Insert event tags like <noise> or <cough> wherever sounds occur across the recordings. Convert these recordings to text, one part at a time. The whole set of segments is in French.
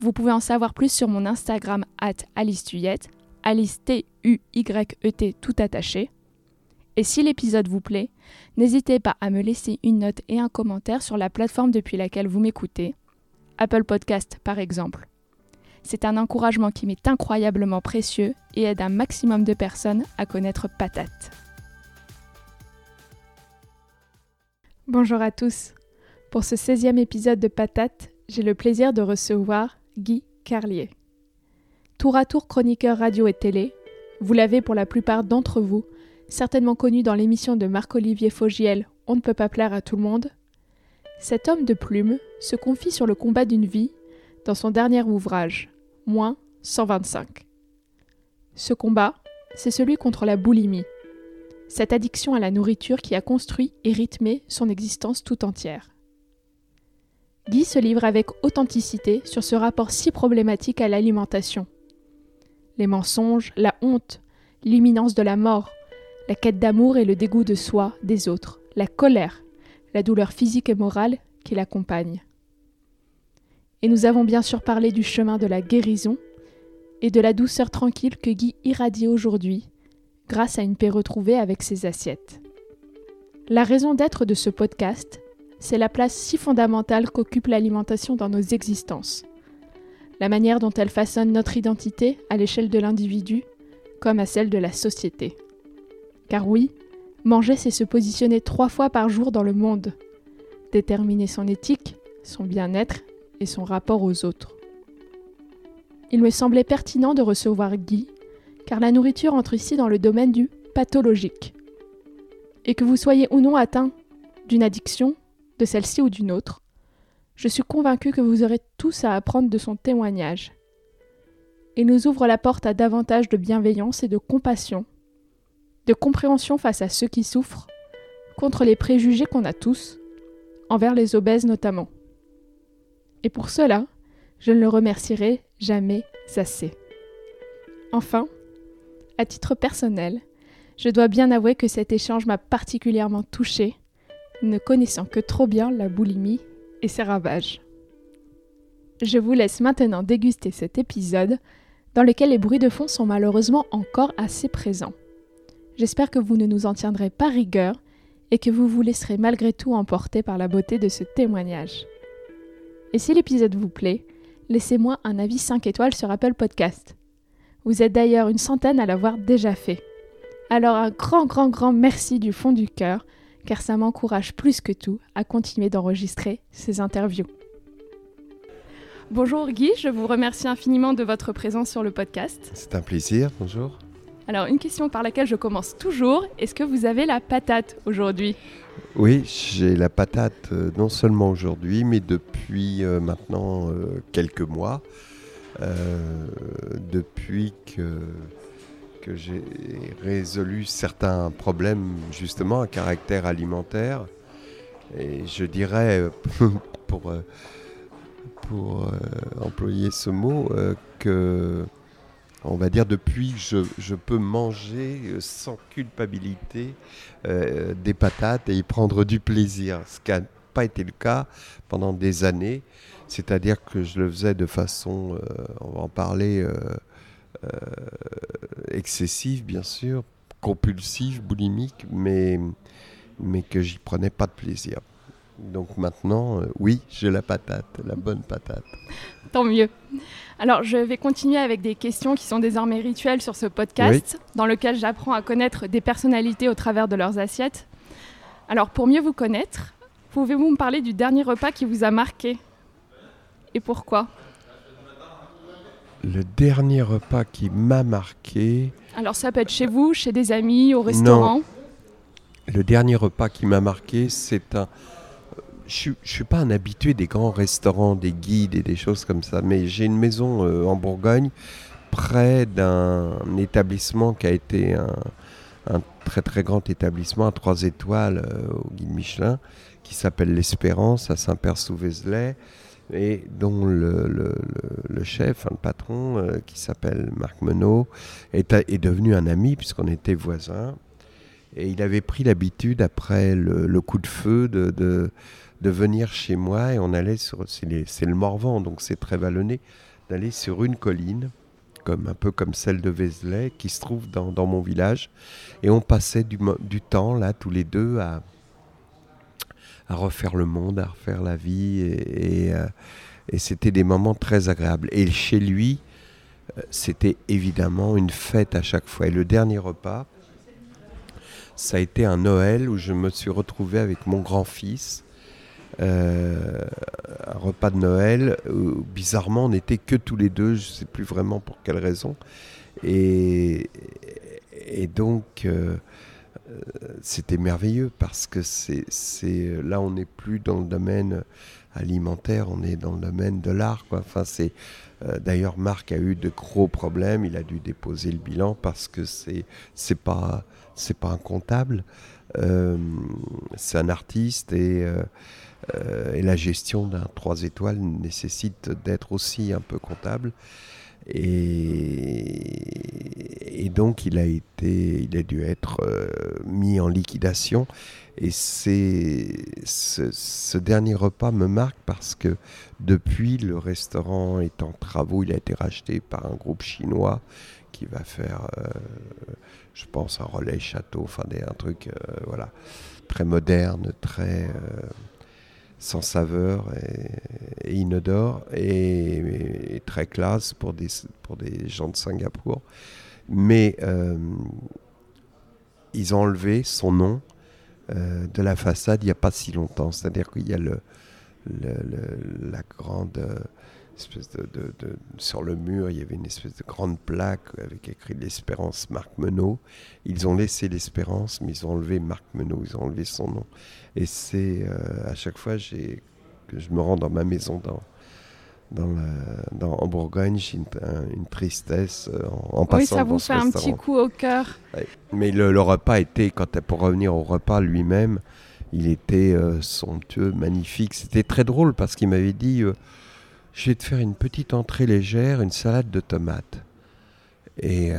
Vous pouvez en savoir plus sur mon Instagram at Alice Tuyette, Alice T-U-Y-E-T tout attaché. Et si l'épisode vous plaît, n'hésitez pas à me laisser une note et un commentaire sur la plateforme depuis laquelle vous m'écoutez, Apple Podcast par exemple. C'est un encouragement qui m'est incroyablement précieux et aide un maximum de personnes à connaître Patate. Bonjour à tous. Pour ce 16e épisode de Patate, j'ai le plaisir de recevoir Guy Carlier. Tour à tour chroniqueur radio et télé, vous l'avez pour la plupart d'entre vous certainement connu dans l'émission de Marc-Olivier Fogiel On ne peut pas plaire à tout le monde. Cet homme de plume se confie sur le combat d'une vie dans son dernier ouvrage, Moins 125. Ce combat, c'est celui contre la boulimie, cette addiction à la nourriture qui a construit et rythmé son existence tout entière. Guy se livre avec authenticité sur ce rapport si problématique à l'alimentation. Les mensonges, la honte, l'imminence de la mort, la quête d'amour et le dégoût de soi, des autres, la colère, la douleur physique et morale qui l'accompagnent. Et nous avons bien sûr parlé du chemin de la guérison et de la douceur tranquille que Guy irradie aujourd'hui grâce à une paix retrouvée avec ses assiettes. La raison d'être de ce podcast, c'est la place si fondamentale qu'occupe l'alimentation dans nos existences. La manière dont elle façonne notre identité à l'échelle de l'individu comme à celle de la société. Car oui, manger, c'est se positionner trois fois par jour dans le monde, déterminer son éthique, son bien-être et son rapport aux autres. Il me semblait pertinent de recevoir Guy, car la nourriture entre ici dans le domaine du pathologique. Et que vous soyez ou non atteint d'une addiction, de celle-ci ou d'une autre, je suis convaincue que vous aurez tous à apprendre de son témoignage. Il nous ouvre la porte à davantage de bienveillance et de compassion, de compréhension face à ceux qui souffrent, contre les préjugés qu'on a tous, envers les obèses notamment. Et pour cela, je ne le remercierai jamais assez. Enfin, à titre personnel, je dois bien avouer que cet échange m'a particulièrement touchée ne connaissant que trop bien la boulimie et ses ravages. Je vous laisse maintenant déguster cet épisode dans lequel les bruits de fond sont malheureusement encore assez présents. J'espère que vous ne nous en tiendrez pas rigueur et que vous vous laisserez malgré tout emporter par la beauté de ce témoignage. Et si l'épisode vous plaît, laissez-moi un avis 5 étoiles sur Apple Podcast. Vous êtes d'ailleurs une centaine à l'avoir déjà fait. Alors un grand grand grand merci du fond du cœur car ça m'encourage plus que tout à continuer d'enregistrer ces interviews. Bonjour Guy, je vous remercie infiniment de votre présence sur le podcast. C'est un plaisir, bonjour. Alors une question par laquelle je commence toujours, est-ce que vous avez la patate aujourd'hui? Oui, j'ai la patate euh, non seulement aujourd'hui, mais depuis euh, maintenant euh, quelques mois. depuis que que j'ai résolu certains problèmes justement à caractère alimentaire. Et je dirais, <laughs> pour, euh, pour euh, employer ce mot, euh, que, on va dire, depuis, je, je peux manger sans culpabilité des patates et y prendre du plaisir, ce qui n'a pas été le cas pendant des années. C'est-à-dire que je le faisais de façon, on va en parler, excessive, bien sûr, compulsive, boulimique, mais, mais que j'y prenais pas de plaisir. Donc maintenant, euh, oui, j'ai la patate, la bonne patate. Tant mieux. Alors, je vais continuer avec des questions qui sont désormais rituelles sur ce podcast, dans lequel j'apprends à connaître des personnalités au travers de leurs assiettes. Alors, pour mieux vous connaître, pouvez-vous me parler du dernier repas qui vous a marqué? Et pourquoi? Le dernier repas qui m'a marqué. Alors ça peut être chez vous, chez des amis, au restaurant Le dernier repas qui m'a marqué, c'est un... Je ne suis pas un habitué des grands restaurants, des guides et des choses comme ça, mais j'ai une maison euh, en Bourgogne près d'un établissement qui a été un, très très grand établissement à trois étoiles au guide Michelin, qui s'appelle l'Espérance à Saint-Père-sous-Vézelay et dont le, chef, le patron, qui s'appelle Marc Menot, est, devenu un ami puisqu'on était voisins. Et il avait pris l'habitude, après le, coup de feu, de, venir chez moi et on allait sur. C'est le Morvan, donc c'est très vallonné, d'aller sur une colline, comme, un peu comme celle de Vézelay, qui se trouve dans, mon village. Et on passait du, temps, là, tous les deux, à, à refaire le monde, à refaire la vie. Et, euh, c'était des moments très agréables. Et chez lui, euh, c'était évidemment une fête à chaque fois. Et le dernier repas, ça a été un Noël où je me suis retrouvé avec mon grand-fils. Euh, un repas de Noël où bizarrement on n'était que tous les deux, je ne sais plus vraiment pour quelle raison. Et, donc c'était merveilleux parce que c'est là on n'est plus dans le domaine alimentaire, on est dans le domaine de l'art. Enfin, c'est euh, d'ailleurs Marc a eu de gros problèmes, il a dû déposer le bilan parce que c'est c'est pas c'est pas un comptable, euh, c'est un artiste et, euh, et la gestion d'un 3 étoiles nécessite d'être aussi un peu comptable. Et, donc il a été, il a dû être mis en liquidation. Et c'est ce, dernier repas me marque parce que depuis le restaurant est en travaux, il a été racheté par un groupe chinois qui va faire je pense, un relais château, enfin des, un truc euh, voilà, très moderne, très euh, sans saveur et, inodore et, très classe pour des, pour des gens de Singapour. Mais euh, ils ont enlevé son nom de la façade il n'y a pas si longtemps. C'est-à-dire qu'il y a le, la grande de, sur le mur, il y avait une espèce de grande plaque avec écrit l'Espérance Marc Menot. Ils ont laissé l'Espérance, mais ils ont enlevé Marc Menot, ils ont enlevé son nom. Et c'est euh, à chaque fois que je me rends dans ma maison dans, dans, en Bourgogne, j'ai une, tristesse euh, en, passant. Oui, ça vous fait un petit coup au cœur. Mais le, repas était, quand pour revenir au repas lui-même, il était euh, somptueux, magnifique. C'était très drôle parce qu'il m'avait dit je vais te faire une petite entrée légère, une salade de tomates. Et euh,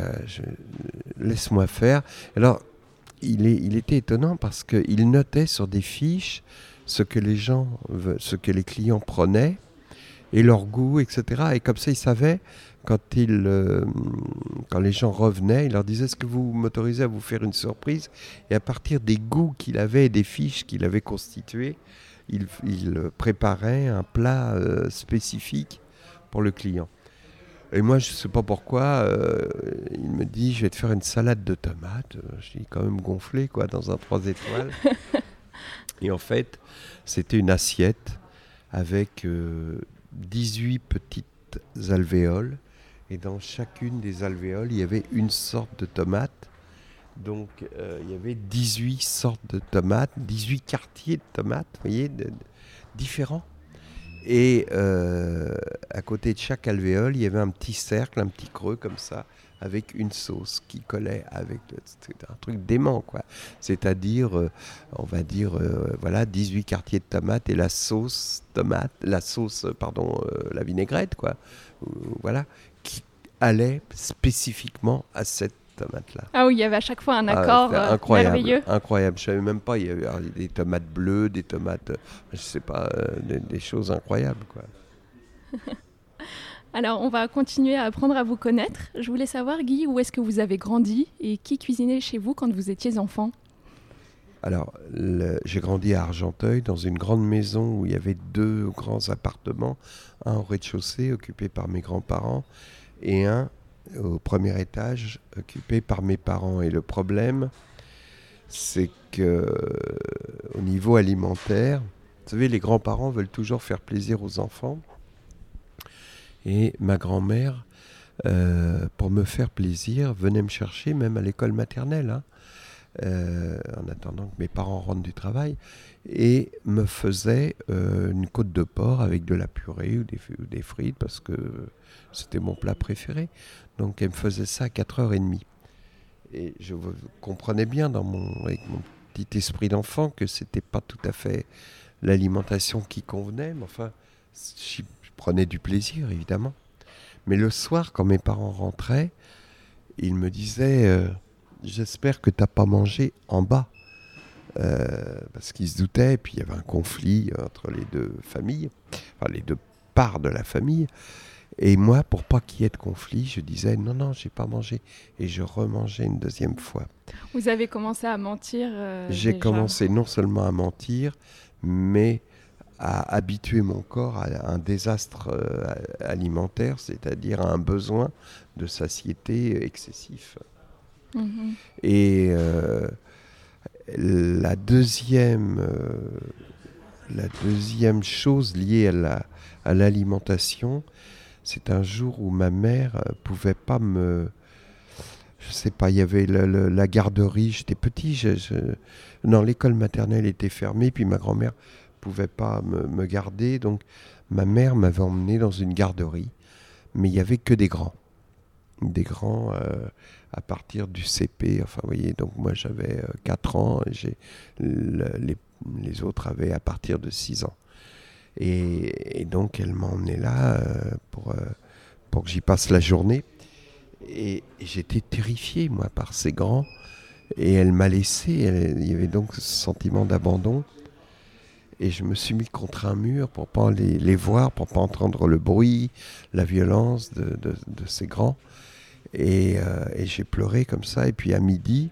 laisse-moi faire. Alors, il, était étonnant parce qu'il notait sur des fiches ce que les clients prenaient et leur goût, etc. Et comme ça, il savait euh, quand les gens revenaient, il leur disait Est-ce que vous m'autorisez à vous faire une surprise? Et à partir des goûts qu'il avait et des fiches qu'il avait constituées, il, préparait un plat euh, spécifique pour le client. Et moi, je ne sais pas pourquoi, euh, il me dit, je vais te faire une salade de tomates. Je suis quand même gonflé, quoi, dans un 3 étoiles. <laughs> Et en fait, c'était une assiette avec 18 euh, petites alvéoles. Et dans chacune des alvéoles, il y avait une sorte de tomate donc euh, il y avait 18 sortes de tomates, 18 quartiers de tomates, vous voyez, différents. Et euh, à côté de chaque alvéole, il y avait un petit cercle, un petit creux comme ça, avec une sauce qui collait avec un truc dément quoi. C'est-à-dire, euh, on va dire, voilà, 18 quartiers de tomates et la sauce tomate, la sauce, pardon, la vinaigrette quoi, voilà, qui allait spécifiquement à cette ah oui, il y avait à chaque fois un ah, accord euh, incroyable, merveilleux. Incroyable, je savais même pas, il y avait des tomates bleues, des tomates, je sais pas, euh, des, choses incroyables quoi. <laughs> Alors, on va continuer à apprendre à vous connaître. Je voulais savoir, Guy, où est-ce que vous avez grandi et qui cuisinait chez vous quand vous étiez enfant? Alors, j'ai grandi à Argenteuil, dans une grande maison où il y avait deux grands appartements, un au rez-de-chaussée occupé par mes grands-parents et un au premier étage, occupé par mes parents. Et le problème, c'est que au niveau alimentaire, vous savez, les grands-parents veulent toujours faire plaisir aux enfants. Et ma grand-mère, euh, pour me faire plaisir, venait me chercher même à l'école maternelle. Hein. En attendant que mes parents rentrent du travail, et me faisait une côte de porc avec de la purée ou des, ou des frites, parce que c'était mon plat préféré. Donc elle me faisait ça à 4h30. Et je comprenais bien dans mon, avec mon petit esprit d'enfant que c'était pas tout à fait l'alimentation qui convenait, mais enfin, je prenais du plaisir évidemment. Mais le soir, quand mes parents rentraient, ils me disaient euh, J'espère que tu n'as pas mangé en bas. Euh, parce qu'ils se doutaient, puis il y avait un conflit entre les deux familles, enfin les deux parts de la famille. Et moi, pour pas qu'il y ait de conflit, je disais non, non, j'ai pas mangé. Et je remangeais une deuxième fois. Vous avez commencé à mentir euh, J'ai commencé non seulement à mentir, mais à habituer mon corps à un désastre euh, alimentaire, c'est-à-dire à un besoin de satiété excessif. Mhm. Et euh, la deuxième, la deuxième chose liée à l'alimentation, c'est un jour où ma mère euh, pouvait pas me. Je sais pas, il y avait la garderie, j'étais petit, non, l'école maternelle était fermée, puis ma grand-mère pouvait pas me, garder, donc ma mère m'avait emmené dans une garderie, mais il y avait que des grands, des grands euh, à partir du CP, enfin vous voyez, donc moi j'avais 4 euh, ans, et les, autres avaient à partir de 6 ans. Et, donc elle m'a emmené là euh, pour, euh, pour que j'y passe la journée. Et, j'étais terrifié, moi, par ces grands. Et elle m'a laissé. il y avait donc ce sentiment d'abandon. Et je me suis mis contre un mur pour pas les, voir, pour pas entendre le bruit, la violence de, ces grands. Et, euh, et j'ai pleuré comme ça. Et puis à midi,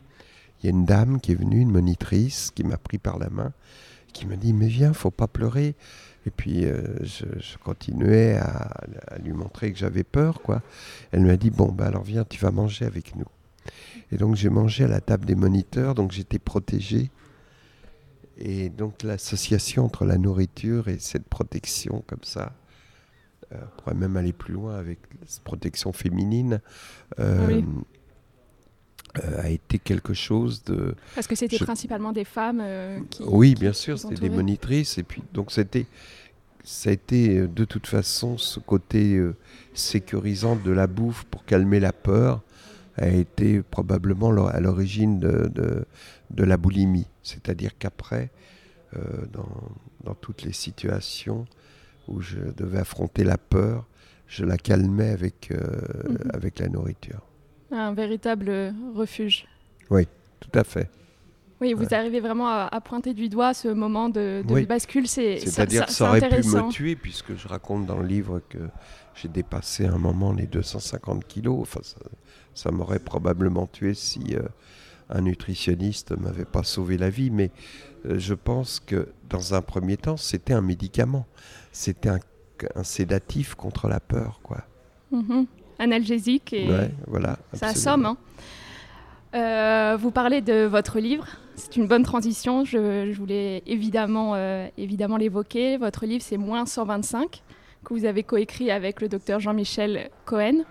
il y a une dame qui est venue, une monitrice, qui m'a pris par la main, qui m'a dit Mais viens, faut pas pleurer. Et puis euh, je, continuais à, lui montrer que j'avais peur, quoi. Elle m'a dit bon bah alors viens, tu vas manger avec nous. Et donc j'ai mangé à la table des moniteurs, donc j'étais protégé. Et donc l'association entre la nourriture et cette protection comme ça, on pourrait même aller plus loin avec cette protection féminine. Euh, euh, a été quelque chose de. Parce que c'était principalement des femmes euh, qui. Oui, bien sûr, c'était des monitrices. Et puis, donc, c'était. Ça a été euh, de toute façon ce côté sécurisant de la bouffe pour calmer la peur a été probablement à l'origine de, de, de, la boulimie. C'est-à-dire qu'après, dans, dans, toutes les situations où je devais affronter la peur, je la calmais avec, mhm. avec la nourriture. Un véritable refuge. Oui, tout à fait. Oui, vous arrivez vraiment à, pointer du doigt ce moment de, bascule. C'est-à-dire que ça, aurait pu me tuer, puisque je raconte dans le livre que j'ai dépassé un moment les 250 kilos. Enfin, ça, m'aurait probablement tué si euh, un nutritionniste m'avait pas sauvé la vie. Mais euh, je pense que dans un premier temps, c'était un médicament. C'était un, sédatif contre la peur, quoi. Mm-hmm analgésique et voilà, ça assomme. Hein. Euh, vous parlez de votre livre, c'est une bonne transition, je, voulais évidemment, euh, évidemment l'évoquer. Votre livre, c'est Moins 125, que vous avez coécrit avec le docteur Jean-Michel Cohen.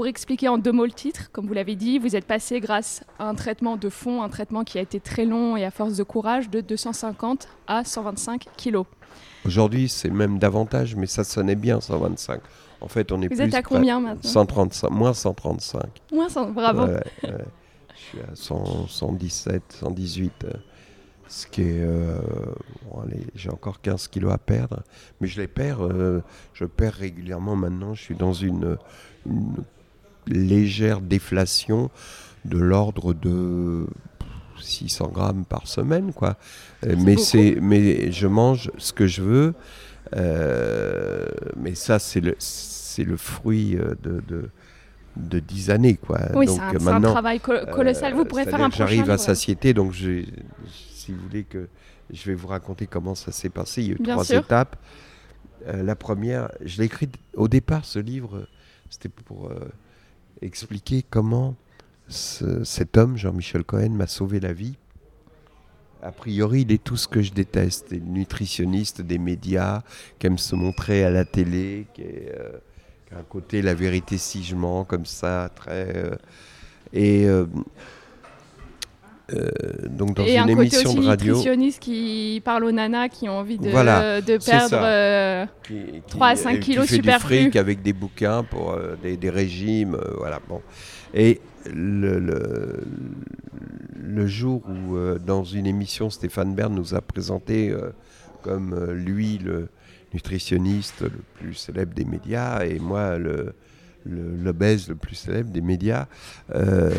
Pour expliquer en deux mots le titre, comme vous l'avez dit, vous êtes passé grâce à un traitement de fond, un traitement qui a été très long et à force de courage, de 250 à 125 kilos. Aujourd'hui, c'est même davantage, mais ça sonnait bien 125. En fait, on est Vous êtes à combien maintenant 135, moins 135. Moins 100, bravo. Je suis à 117, 118. Euh, ce qui est. Euh, j'ai encore 15 kilos à perdre. Mais je les perds. Euh, je perds régulièrement maintenant. Je suis dans une, légère déflation de l'ordre de 600 grammes par semaine. Quoi. Mais, mais je mange ce que je veux. Euh, mais ça, c'est le, c'est le fruit euh, de, de de 10 années. Quoi. Oui, c'est un, travail colossal. vous pourrez faire un J'arrive à satiété, donc je, si vous voulez que je vais vous raconter comment ça s'est passé. Il y a eu trois étapes. Euh, la première, je l'ai écrit au départ, ce livre, c'était pour expliquer comment cet homme, Jean-Michel Cohen, m'a sauvé la vie a priori, il est tout ce que je déteste. Des nutritionnistes, des médias, qui aiment se montrer à la télé, qui, est, euh, a un côté la vérité si je mens, comme ça, très. Euh, et euh, donc dans et une un côté émission aussi de radio. nutritionniste qui parle aux nanas qui ont envie de, Voilà, de c'est perdre. euh, qui, qui- 3 à 5 euh, qui kilos du superflus. fric avec des bouquins pour euh, des, des régimes, euh, voilà. Bon. Et le, le, le jour où, euh, dans une émission, Stéphane Bern nous a présenté euh, comme euh, lui le nutritionniste le plus célèbre des médias et moi le- l'obèse le plus célèbre des médias, euh,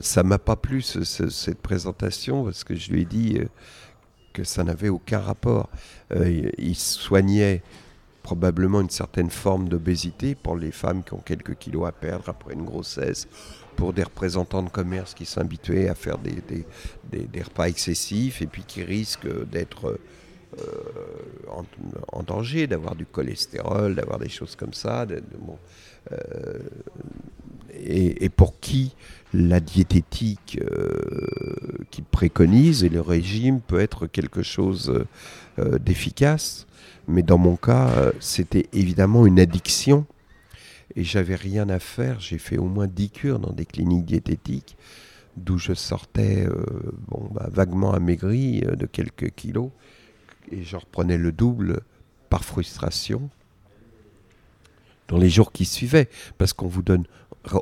ça m'a pas plu ce- ce- cette présentation parce que je lui ai dit euh, que ça n'avait aucun rapport. Euh, il, soignait probablement une certaine forme d'obésité pour les femmes qui ont quelques kilos à perdre après une grossesse, pour des représentants de commerce qui habitués à faire des repas excessifs et puis qui risquent d'être euh, en, en danger, d'avoir du cholestérol, d'avoir des choses comme ça. euh, et, pour qui la diététique euh, qu'il préconise et le régime peut être quelque chose euh, euh, d'efficace. Mais dans mon cas, euh, c'était évidemment une addiction. Et j'avais rien à faire. J'ai fait au moins 10 cures dans des cliniques diététiques d'où je sortais euh, bon, bah, vaguement amaigri euh, de quelques kilos. Et je reprenais le double par frustration dans les jours qui suivaient. Parce qu'on vous donne,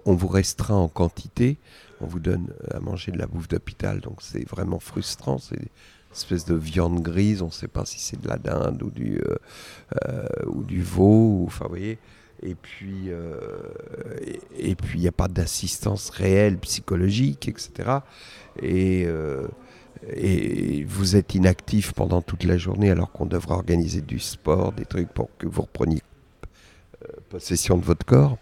on vous restreint en quantité, on vous donne à manger de la bouffe d'hôpital, donc c'est vraiment frustrant. C'est une espèce de viande grise, on ne sait pas si c'est de la dinde ou du, euh, euh, ou du veau, enfin vous voyez. Et puis, euh, et, et puis il n'y a pas d'assistance réelle psychologique, etc. Et, et vous êtes inactif pendant toute la journée alors qu'on devrait organiser du sport, des trucs pour que vous repreniez euh, possession de votre corps.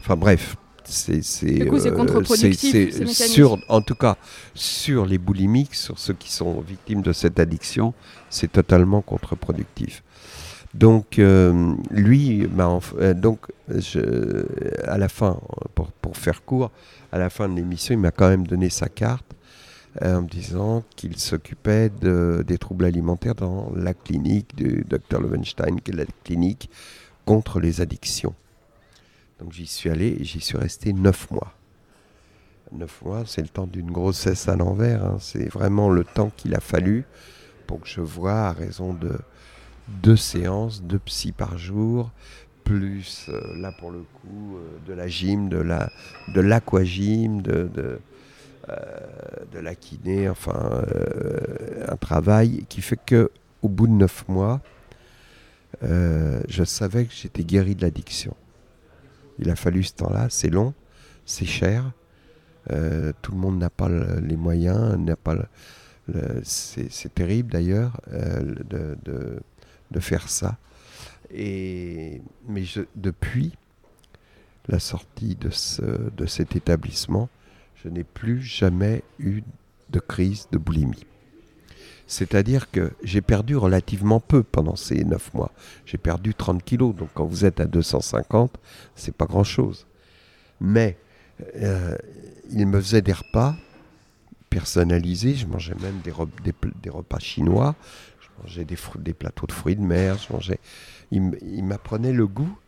Enfin bref, c'est c'est euh, sur en tout cas sur les boulimiques, sur ceux qui sont victimes de cette addiction, c'est totalement contre-productif. Donc euh, lui, euh, donc je, à la fin, pour, pour faire court, à la fin de l'émission, il m'a quand même donné sa carte en me disant qu'il s'occupait de- des troubles alimentaires dans la clinique du Dr Lowenstein, qui est la clinique contre les addictions. Donc j'y suis allé et j'y suis resté neuf mois. Neuf mois, c'est le temps d'une grossesse à l'envers. hein. C'est vraiment le temps qu'il a fallu pour que je vois à raison de deux séances, deux psy par jour, plus euh, là pour le coup euh, de la gym, de la de l'aquagym, de, euh, de la kiné, enfin euh, un travail qui fait que au bout de neuf mois, euh, je savais que j'étais guéri de l'addiction. Il a fallu ce temps-là, c'est long, c'est cher. euh, tout le monde n'a pas le- les moyens, n'a pas c'est terrible d'ailleurs euh, de, de- faire ça. Et, mais depuis la sortie de, ce, de cet établissement, je n'ai plus jamais eu de crise de boulimie. C'est-à-dire que j'ai perdu relativement peu pendant ces 9 mois. J'ai perdu 30 kilos, donc quand vous êtes à 250, c'est pas grand-chose. Mais euh, il me faisait des repas personnalisés, je mangeais même des, repas chinois, je mangeais des, des plateaux de fruits de mer, je mangeais... Il m'apprenait le goût,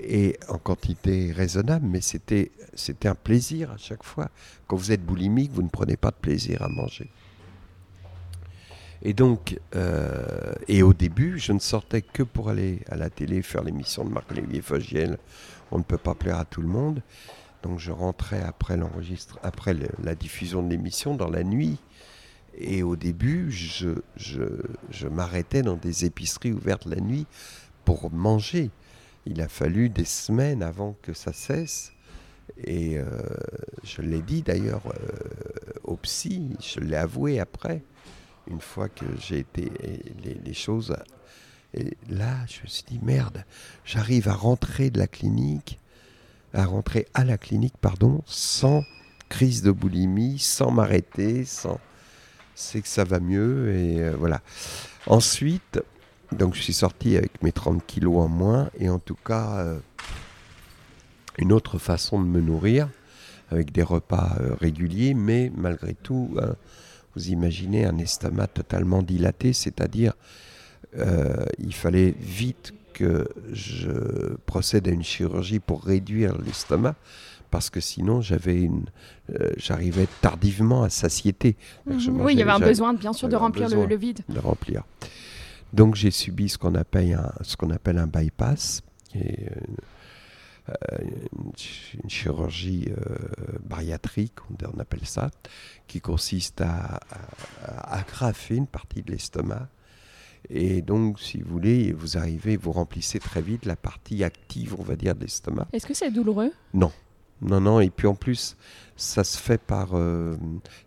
et en quantité raisonnable, mais c'était un plaisir à chaque fois. Quand vous êtes boulimique, vous ne prenez pas de plaisir à manger. Et donc, euh, et au début, je ne sortais que pour aller à la télé faire l'émission de Marc-Olivier Fogiel. On ne peut pas plaire à tout le monde. Donc je rentrais après l'enregistre, après la diffusion de l'émission dans la nuit. Et au début, je, je, je m'arrêtais dans des épiceries ouvertes la nuit pour manger. Il a fallu des semaines avant que ça cesse. Et euh, je l'ai dit d'ailleurs euh, au psy, je l'ai avoué après, une fois que j'ai été les choses. Et là, je me suis dit merde, j'arrive à rentrer de la clinique, à rentrer à la clinique, pardon, sans crise de boulimie, sans m'arrêter, sans. C'est que ça va mieux et euh, voilà. Ensuite, donc je suis sorti avec mes 30 kilos en moins et en tout cas euh, une autre façon de me nourrir avec des repas euh, réguliers, mais malgré tout, hein, vous imaginez un estomac totalement dilaté, c'est-à-dire euh, il fallait vite que je procède à une chirurgie pour réduire l'estomac parce que sinon j'avais une, euh, j'arrivais tardivement à satiété. Mhm. oui, il y avait un besoin, bien sûr, de remplir le, vide. De remplir. Donc j'ai subi ce qu'on appelle un, ce qu'on appelle un bypass, qui est euh, une, chirurgie euh, bariatrique, on appelle ça, qui consiste à, agrafer une partie de l'estomac. Et donc, si vous voulez, vous arrivez, vous remplissez très vite la partie active, on va dire, de l'estomac. Est-ce que c'est douloureux? Non, non, non, et puis en plus, ça se fait par euh,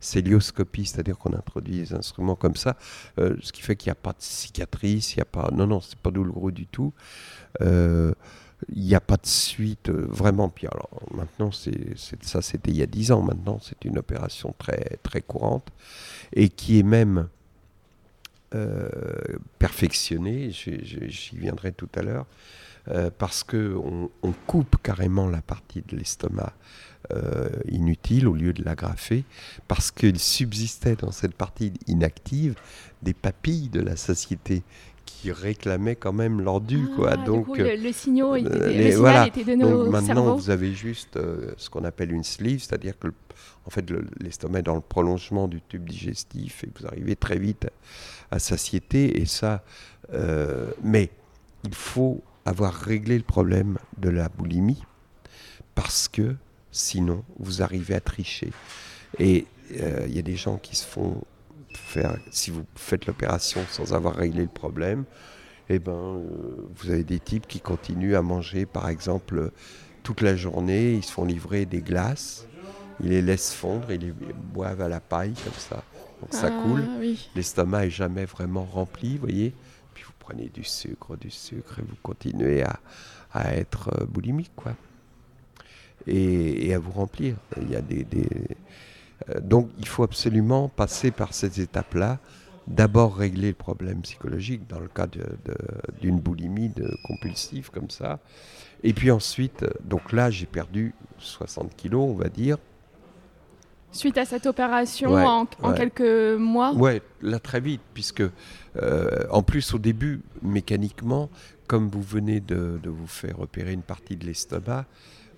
célioscopie, c'est-à-dire qu'on introduit des instruments comme ça, euh, ce qui fait qu'il n'y a pas de cicatrice, il n'y a pas... Non, non, c'est pas douloureux du tout. Euh, il n'y a pas de suite, vraiment. Puis alors, maintenant, c'est, ça c'était il y a 10 ans, maintenant c'est une opération très, très courante, et qui est même perfectionnée, j'y viendrai tout à l'heure, euh, parce qu'on on coupe carrément la partie de l'estomac euh, inutile au lieu de l'agrafer, parce qu'il subsistait dans cette partie inactive des papilles de la satiété qui réclamaient quand même leur dû. Ah, quoi. Donc, coup, le, signal était donné Donc, au maintenant, vous avez juste euh, ce qu'on appelle une sleeve, c'est-à-dire que en fait, l'estomac est dans le prolongement du tube digestif et vous arrivez très vite à, satiété. Et ça, mais il faut avoir réglé le problème de la boulimie parce que sinon vous arrivez à tricher. Et euh, il y a des gens qui se font faire, si vous faites l'opération sans avoir réglé le problème, eh ben, euh, vous avez des types qui continuent à manger, par exemple, toute la journée, ils se font livrer des glaces, ils les laissent fondre, ils les boivent à la paille comme ça, donc ça ah, coule. L'estomac est jamais vraiment rempli, vous voyez prenez du sucre, du sucre, et vous continuez à, à être euh, boulimique, quoi. Et, à vous remplir. Il y a des, euh, donc il faut absolument passer par ces étapes-là. D'abord régler le problème psychologique dans le cas d'une boulimie compulsive comme ça. Et puis ensuite, donc là j'ai perdu 60 kilos, on va dire. Suite à cette opération en, quelques mois Ouais, là très vite, puisque euh, en plus au début, mécaniquement, comme vous venez de, vous faire opérer une partie de l'estomac,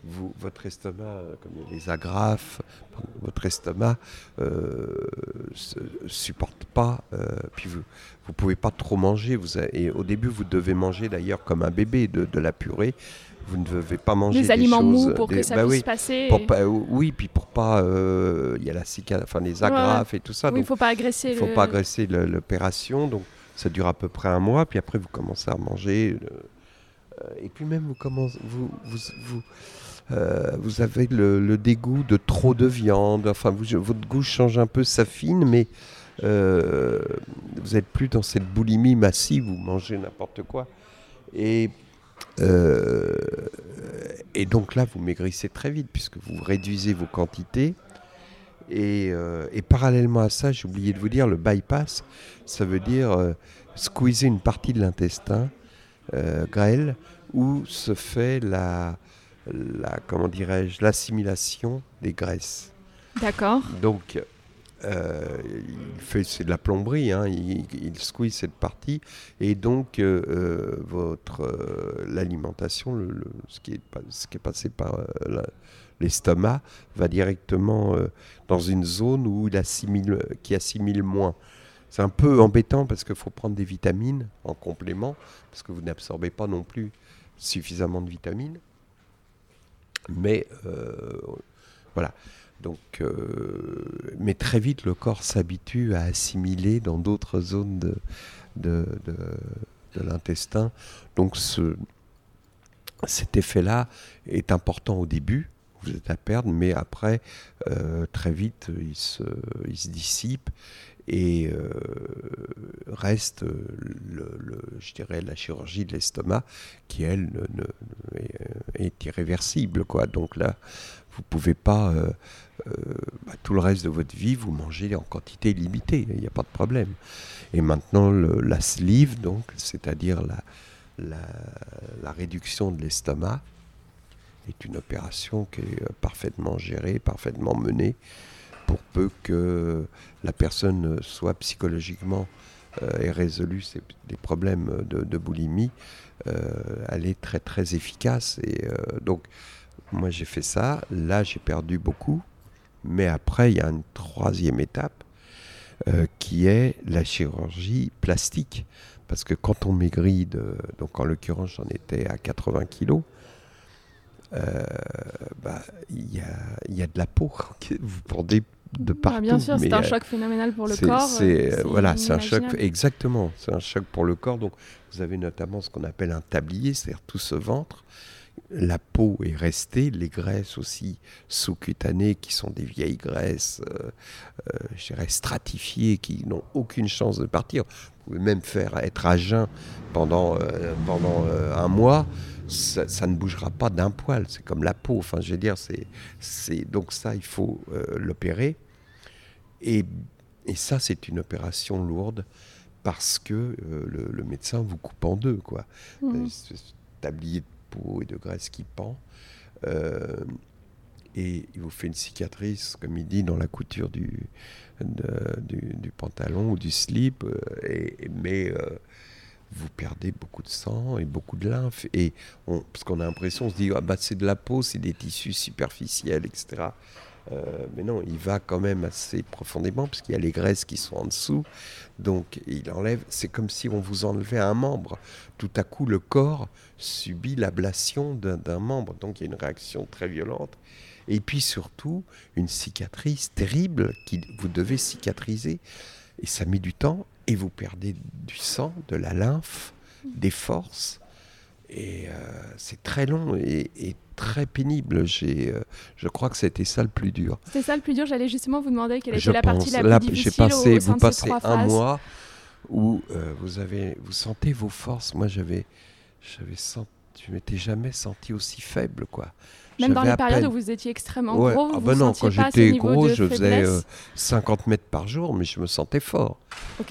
vous, votre estomac, euh, comme il y a les agrafes, votre estomac euh, supporte pas, euh, puis vous ne pouvez pas trop manger. Vous et au début, vous devez manger d'ailleurs comme un bébé de, de la purée vous ne devez pas manger des, aliments mous pour que ça bah puisse oui, passer. oui, puis pour pas, euh, il y a la enfin les agrafes et tout ça. Oui, il faut pas agresser. Il faut pas agresser l'opération, donc ça dure à peu près un mois, puis après vous commencez à manger, euh, et puis même vous commencez, vous, vous, vous, euh, vous avez le, dégoût de trop de viande. Enfin, votre goût change un peu, s'affine, mais vous n'êtes plus dans cette boulimie massive, vous mangez n'importe quoi. Et euh, et donc là, vous maigrissez très vite puisque vous réduisez vos quantités. Et, euh, parallèlement à ça, j'ai oublié de vous dire, le bypass, ça veut dire euh, squeezer une partie de l'intestin grêle où se fait la, la comment dirais-je, l'assimilation des graisses. D'accord. Donc, euh, il fait c'est de la plomberie, hein, il, squeeze cette partie et donc euh, euh, votre l'alimentation, le, ce qui est ce qui est passé par l'estomac va directement dans une zone où il assimile, qui assimile moins. C'est un peu embêtant parce qu'il faut prendre des vitamines en complément parce que vous n'absorbez pas non plus suffisamment de vitamines. Mais voilà. Donc, euh, mais très vite, le corps s'habitue à assimiler dans d'autres zones de, l'intestin. Donc, ce, cet effet-là est important au début, vous êtes à perdre, mais après, euh, très vite, il se, dissipe et euh, reste, le, je dirais, la chirurgie de l'estomac qui, elle, est, irréversible. Quoi. Donc là, vous ne pouvez pas, euh, bah, tout le reste de votre vie, vous mangez en quantité limitée, il n'y a pas de problème. Et maintenant, la sleeve, donc, c'est-à-dire la, réduction de l'estomac, est une opération qui est parfaitement gérée, parfaitement menée, pour peu que la personne soit psychologiquement et résolu des problèmes de, boulimie, elle est très très efficace. Et donc, moi j'ai fait ça. Là, j'ai perdu beaucoup. Mais après, il y a une troisième étape qui est la chirurgie plastique. Parce que quand on maigrit, donc en l'occurrence j'en étais à 80 kilos, euh, bah, il y, a, y, a, de la peau vous perdez de partout. bien sûr, c'est un choc phénoménal pour le corps. C'est euh, voilà, c'est un choc exactement, c'est un choc pour le corps. Donc vous avez notamment ce qu'on appelle un tablier, c'est-à-dire tout ce ventre. La peau est restée, les graisses aussi sous-cutanées, qui sont des vieilles graisses, euh, je dirais stratifiées, qui n'ont aucune chance de partir. Vous pouvez même faire être à jeun pendant, pendant un mois ça, ne bougera pas d'un poil. C'est comme la peau. Enfin, je veux dire, c'est, donc ça, il faut euh, l'opérer. Et, ça, c'est une opération lourde parce que euh, le, médecin vous coupe en deux, quoi. Mmh. tablier de peau et de graisse qui pend. Euh, et il vous fait une cicatrice, comme il dit, dans la couture du, du, pantalon ou du slip. Et, mais vous perdez beaucoup de sang et beaucoup de lymphe. Et parce qu'on a l'impression, on se dit, ah bah, c'est de la peau, c'est des tissus superficiels, etc. Euh, mais non, il va quand même assez profondément, parce qu'il y a les graisses qui sont en dessous. Donc il enlève, c'est comme si on vous enlevait un membre. Tout à coup, le corps subit l'ablation d'un membre. Donc il y a une réaction très violente. Et puis surtout, une cicatrice terrible qui vous devez cicatriser. Et ça met du temps et vous perdez du sang, de la lymphe, des forces. Et euh, c'est très long et, très pénible. J'ai, euh, je crois que c'était ça le plus dur. C'était ça le plus dur. J'allais justement vous demander quelle était la partie la plus difficile. J'ai passé, au, vous passez un mois où euh, vous avez, vous sentez vos forces. Moi, j'avais, j'avais senti, je m'étais jamais senti aussi faible, quoi. Même dans les périodes où vous étiez extrêmement gros, ah bah non, quand j'étais gros, je faisais 50 euh, mètres par jour, mais je me sentais fort.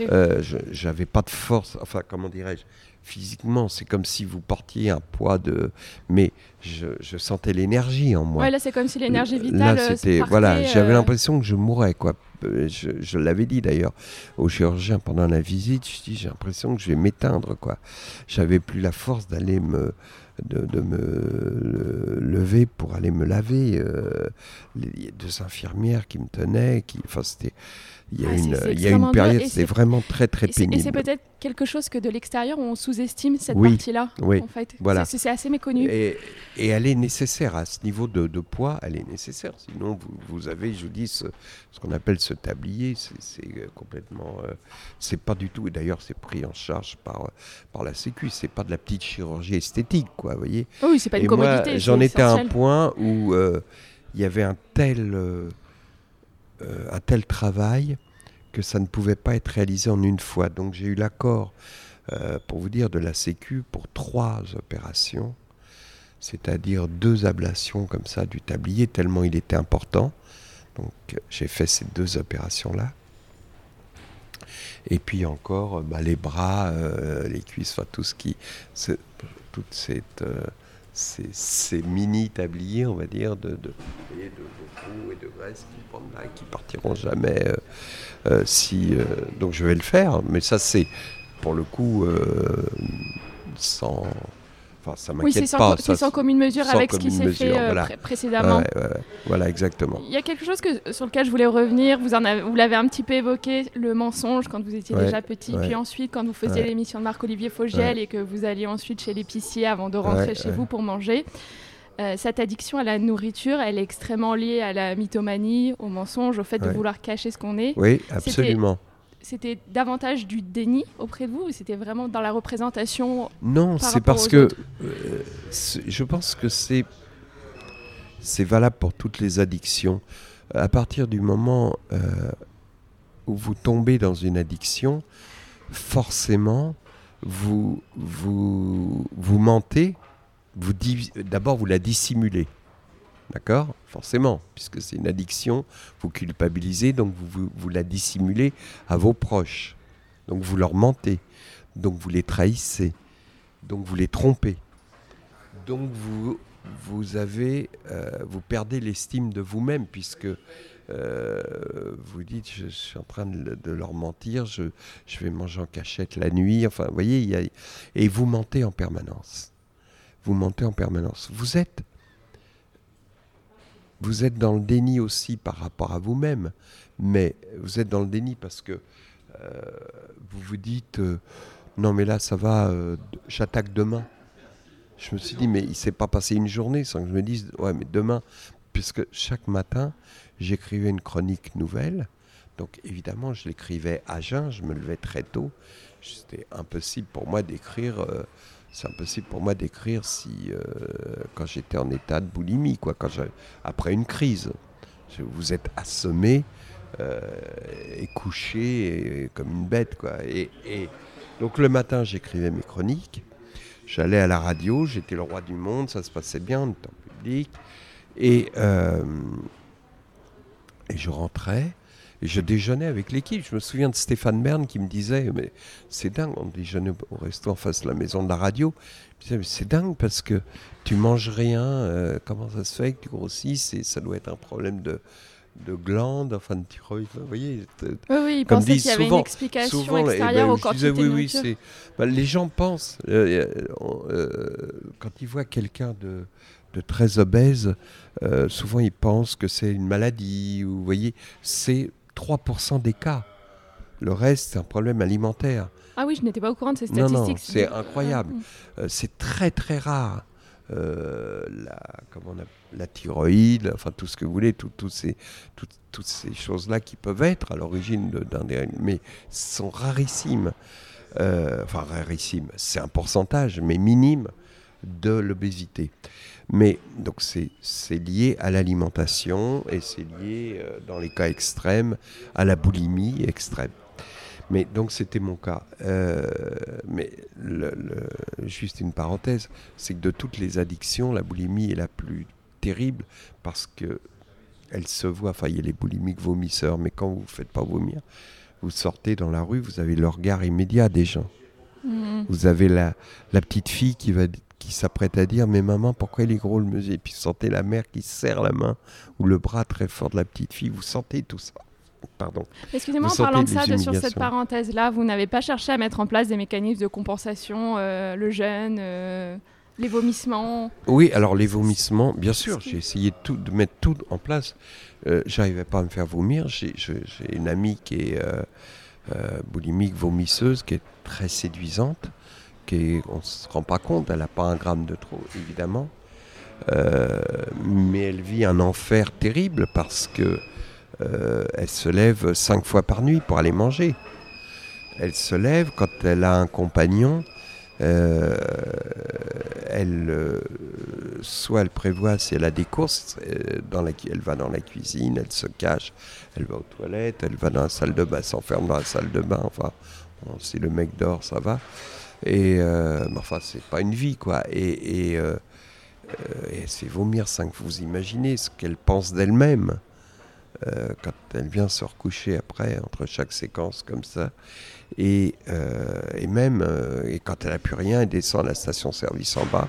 Euh, je J'avais pas de force, enfin comment dirais-je, physiquement, c'est comme si vous portiez un poids de, mais je, sentais l'énergie en moi. Ouais, là c'est comme si l'énergie vitale. Là euh, c'était, voilà, j'avais l'impression que je mourais quoi. Je, je l'avais dit d'ailleurs au chirurgien pendant la visite. Je dis j'ai l'impression que je vais m'éteindre quoi. J'avais plus la force d'aller me de, me lever pour aller me laver. Euh, les deux infirmières qui me tenaient, qui, enfin, c'était, il y a, ah, une, il y a une période, c'est vraiment très très pénible. Et c'est peut-être quelque chose que de l'extérieur on sous-estime cette partie-là. Oui, en fait. voilà. C'est assez méconnu. Et, et, elle est nécessaire à ce niveau de, de, poids, elle est nécessaire. Sinon, vous, vous avez, je vous dis, ce, ce qu'on appelle ce tablier, c'est euh, complètement, euh, c'est pas du tout. Et d'ailleurs, c'est pris en charge par par la Sécu. C'est pas de la petite chirurgie esthétique, quoi. Vous voyez. Oui, c'est pas une commodité. J'en étais à un point où euh, il y avait un tel euh, un tel travail que ça ne pouvait pas être réalisé en une fois. Donc j'ai eu l'accord, euh, pour vous dire, de la Sécu pour trois opérations, c'est-à-dire deux ablations comme ça du tablier, tellement il était important. Donc j'ai fait ces deux opérations-là. Et puis encore bah, les bras, les cuisses, enfin tout ce qui... toute cette ces, mini tabliers, on va dire, de, de, de, peau et de graisse qui pendent là, qui partiront jamais. Euh, euh, si, euh, donc je vais le faire, mais ça c'est pour le coup sans Enfin, ça oui, c'est sans, commune mesure avec ce qui s'est fait euh, précédemment. voilà, exactement. Il y a quelque chose que, sur lequel je voulais revenir. Vous, vous l'avez un petit peu évoqué, le mensonge quand vous étiez déjà petit. Puis ensuite, quand vous faisiez l'émission de Marc-Olivier Fogel et que vous alliez ensuite chez l'épicier avant de rentrer chez vous pour manger. Euh, cette addiction à la nourriture, elle est extrêmement liée à la mythomanie, au mensonge, au fait de vouloir cacher ce qu'on est. Oui, absolument c'était davantage du déni auprès de vous ou c'était vraiment dans la représentation Non, c'est parce que euh, je pense que c'est c'est valable pour toutes les addictions. À partir du moment euh, où vous tombez dans une addiction, forcément, vous, vous, vous mentez, vous d'abord vous la dissimulez. D'accord? Forcément, puisque c'est une addiction, vous culpabilisez, donc vous, la dissimulez à vos proches. Donc vous leur mentez. Donc vous les trahissez. Donc vous les trompez. Donc vous, vous, avez, euh, vous perdez l'estime de vous-même, puisque vous dites, je, suis en train de, leur mentir, je, vais manger en cachette la nuit, enfin, vous voyez, et vous mentez en permanence. Vous mentez en permanence. Vous êtes, vous êtes dans le déni aussi par rapport à vous-même, mais vous êtes dans le déni parce que vous vous dites, non mais là ça va, j'attaque demain. Je me suis dit, mais il s'est pas passé une journée sans que je me dise, ouais, mais demain, puisque chaque matin, j'écrivais une chronique nouvelle. Donc évidemment, je l'écrivais à jeun, je me levais très tôt. C'était impossible pour moi d'écrire. C'est impossible pour moi d'écrire si euh, quand j'étais en état de boulimie, quoi, quand après une crise, vous êtes assommé euh, et couché comme une bête, quoi. Et donc le matin, j'écrivais mes chroniques. J'allais à la radio, j'étais le roi du monde, ça se passait bien, on était en public. Et, euh, et je rentrais et je déjeunais avec l'équipe. Je me souviens de Stéphane Bern qui me disait Mais c'est dingue, on déjeunait au resto en face de la maison de la radio. Je Mais c'est dingue parce que tu manges rien, euh, comment ça se fait que tu grossis et Ça doit être un problème de, de glandes, enfin de thyroïde, vous voyez. Oui, oui, il pensait qu'il y avait une explication eh extérieure ben, au corps oui, oui, c'est, ben, Les gens pensent, euh, quand ils voient quelqu'un de, de très obèse, euh, souvent ils pensent que c'est une maladie. Ou, vous voyez, c'est 3% des cas. Le reste, c'est un problème alimentaire. Ah oui, je n'étais pas au courant de ces statistiques. Non, non, c'est incroyable. Euh, c'est très très rare. Euh, la, comment on la thyroïde, enfin tout ce que vous voulez, tout, ces, toutes ces choses-là qui peuvent être à l'origine d'un dérèglement, mais sont rarissimes. enfin, rarissimes, c'est un pourcentage, mais minime de l'obésité. Mais donc c'est lié à l'alimentation et c'est lié, euh, dans les cas extrêmes, à la boulimie extrême. Mais donc c'était mon cas. Euh, mais le, juste une parenthèse, c'est que de toutes les addictions, la boulimie est la plus terrible parce que elle se voit. Enfin, il y a les boulimiques vomisseurs, mais quand vous ne faites pas vomir, vous sortez dans la rue, vous avez le regard immédiat des gens. Mmh. Vous avez la, la, petite fille qui va qui s'apprête à dire Mais maman, pourquoi il est gros le musée puis vous sentez la mère qui serre la main ou le bras très fort de la petite fille. Vous sentez tout ça. Pardon. Excusez-moi, en parlant de ça, sur cette parenthèse-là, vous n'avez pas cherché à mettre en place des mécanismes de compensation, euh, le jeûne, euh, les vomissements? Oui, alors les vomissements, bien sûr, j'ai essayé de, tout, de mettre tout en place. Euh, J'arrivais pas à me faire vomir. J'ai une amie qui est euh, boulimique, vomisseuse, qui est très séduisante on ne se rend pas compte, elle n'a pas un gramme de trop, évidemment. Euh, mais elle vit un enfer terrible parce que euh, elle se lève cinq fois par nuit pour aller manger. Elle se lève quand elle a un compagnon. Euh, elle, soit elle prévoit si elle a des courses, dans la, elle va dans la cuisine, elle se cache, elle va aux toilettes, elle va dans la salle de bain, s'enferme dans la salle de bain. Enfin, si le mec dort, ça va. Et euh, enfin, c'est pas une vie, quoi. Et, et, euh, euh, c'est vomir cinq Vous imaginez ce qu'elle pense d'elle-même quand elle vient se recoucher après, entre chaque séquence comme ça. Et, et même, et quand elle a plus rien, elle descend à la station-service en bas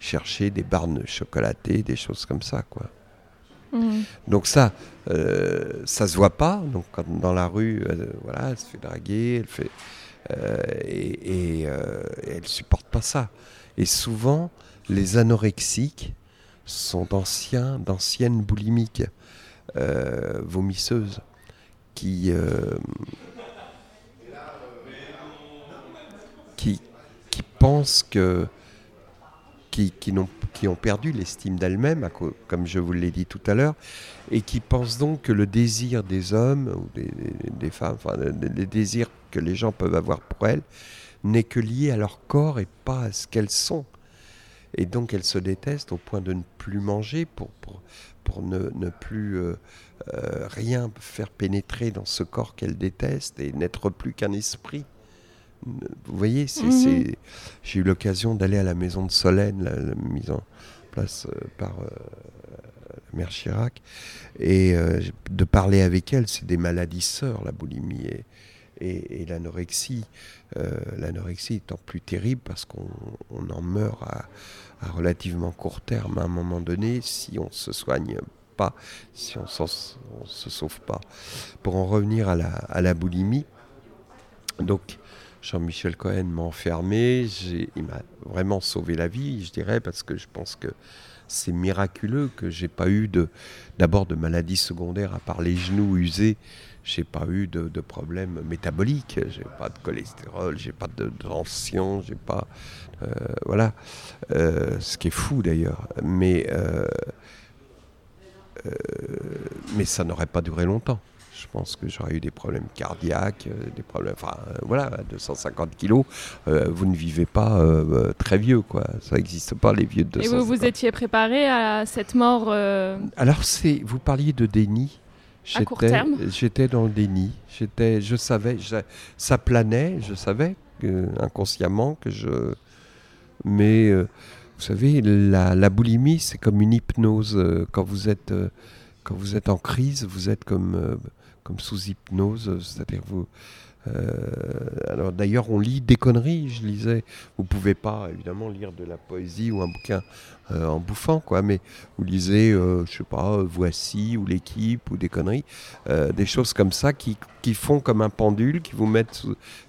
chercher des barnes chocolatées, des choses comme ça, quoi. Mmh. Donc ça, ça se voit pas. Donc quand, dans la rue, voilà, elle se fait draguer, elle fait, euh, et, euh, et, elle supporte pas ça. Et souvent, les anorexiques sont d'anciens, d'anciennes boulimiques euh, vomisseuses qui, qui, qui pensent que qui, ont, perdu l'estime d'elles-mêmes, comme je vous l'ai dit tout à l'heure, et qui pensent donc que le désir des hommes ou des, femmes, enfin, les désirs que les gens peuvent avoir pour elles n'est que lié à leur corps et pas à ce qu'elles sont. Et donc elles se détestent au point de ne plus manger pour, ne, plus euh, euh, rien faire pénétrer dans ce corps qu'elles détestent et n'être plus qu'un esprit. Vous voyez, mhm. j'ai eu l'occasion d'aller à la maison de Solène, la, mise en place euh, par la mère Chirac, et de parler avec elle. C'est des maladies sœurs, la boulimie et, et, l'anorexie. Euh, l'anorexie étant plus terrible parce qu'on en meurt à, relativement court terme à un moment donné si on se soigne pas si on ne se sauve pas. Pour en revenir à la, à la boulimie, donc Jean-Michel Cohen m'a enfermé, il m'a vraiment sauvé la vie, je dirais, parce que je pense que c'est miraculeux que j'ai pas eu de d'abord de maladies secondaires à part les genoux usés j'ai pas eu de, de problèmes métaboliques j'ai pas de cholestérol j'ai pas de tension j'ai pas euh, voilà. Euh, ce qui est fou d'ailleurs. Mais euh, mais ça n'aurait pas duré longtemps je pense que j'aurais eu des problèmes cardiaques, euh, des problèmes. Enfin, euh, voilà, 250 kilos, euh, vous ne vivez pas très vieux, quoi. Ça n'existe pas, les vieux de 250. Et vous vous étiez préparé à cette mort Alors, c'est, vous parliez de déni. À court terme? J'étais dans le déni. J'étais, je savais, ça planait, je savais inconsciemment que je. Mais vous savez, la, la boulimie, c'est comme une hypnose. quand vous êtes quand vous êtes en crise, vous êtes comme comme sous hypnose, c'est-à-dire vous. Euh, alors d'ailleurs, on lit des conneries. Je lisais. Vous pouvez pas évidemment lire de la poésie ou un bouquin euh, en bouffant, quoi. Mais vous lisez, euh, je sais pas, Voici ou l'équipe ou des conneries, des choses comme ça qui, qui, font comme un pendule, qui vous mettent,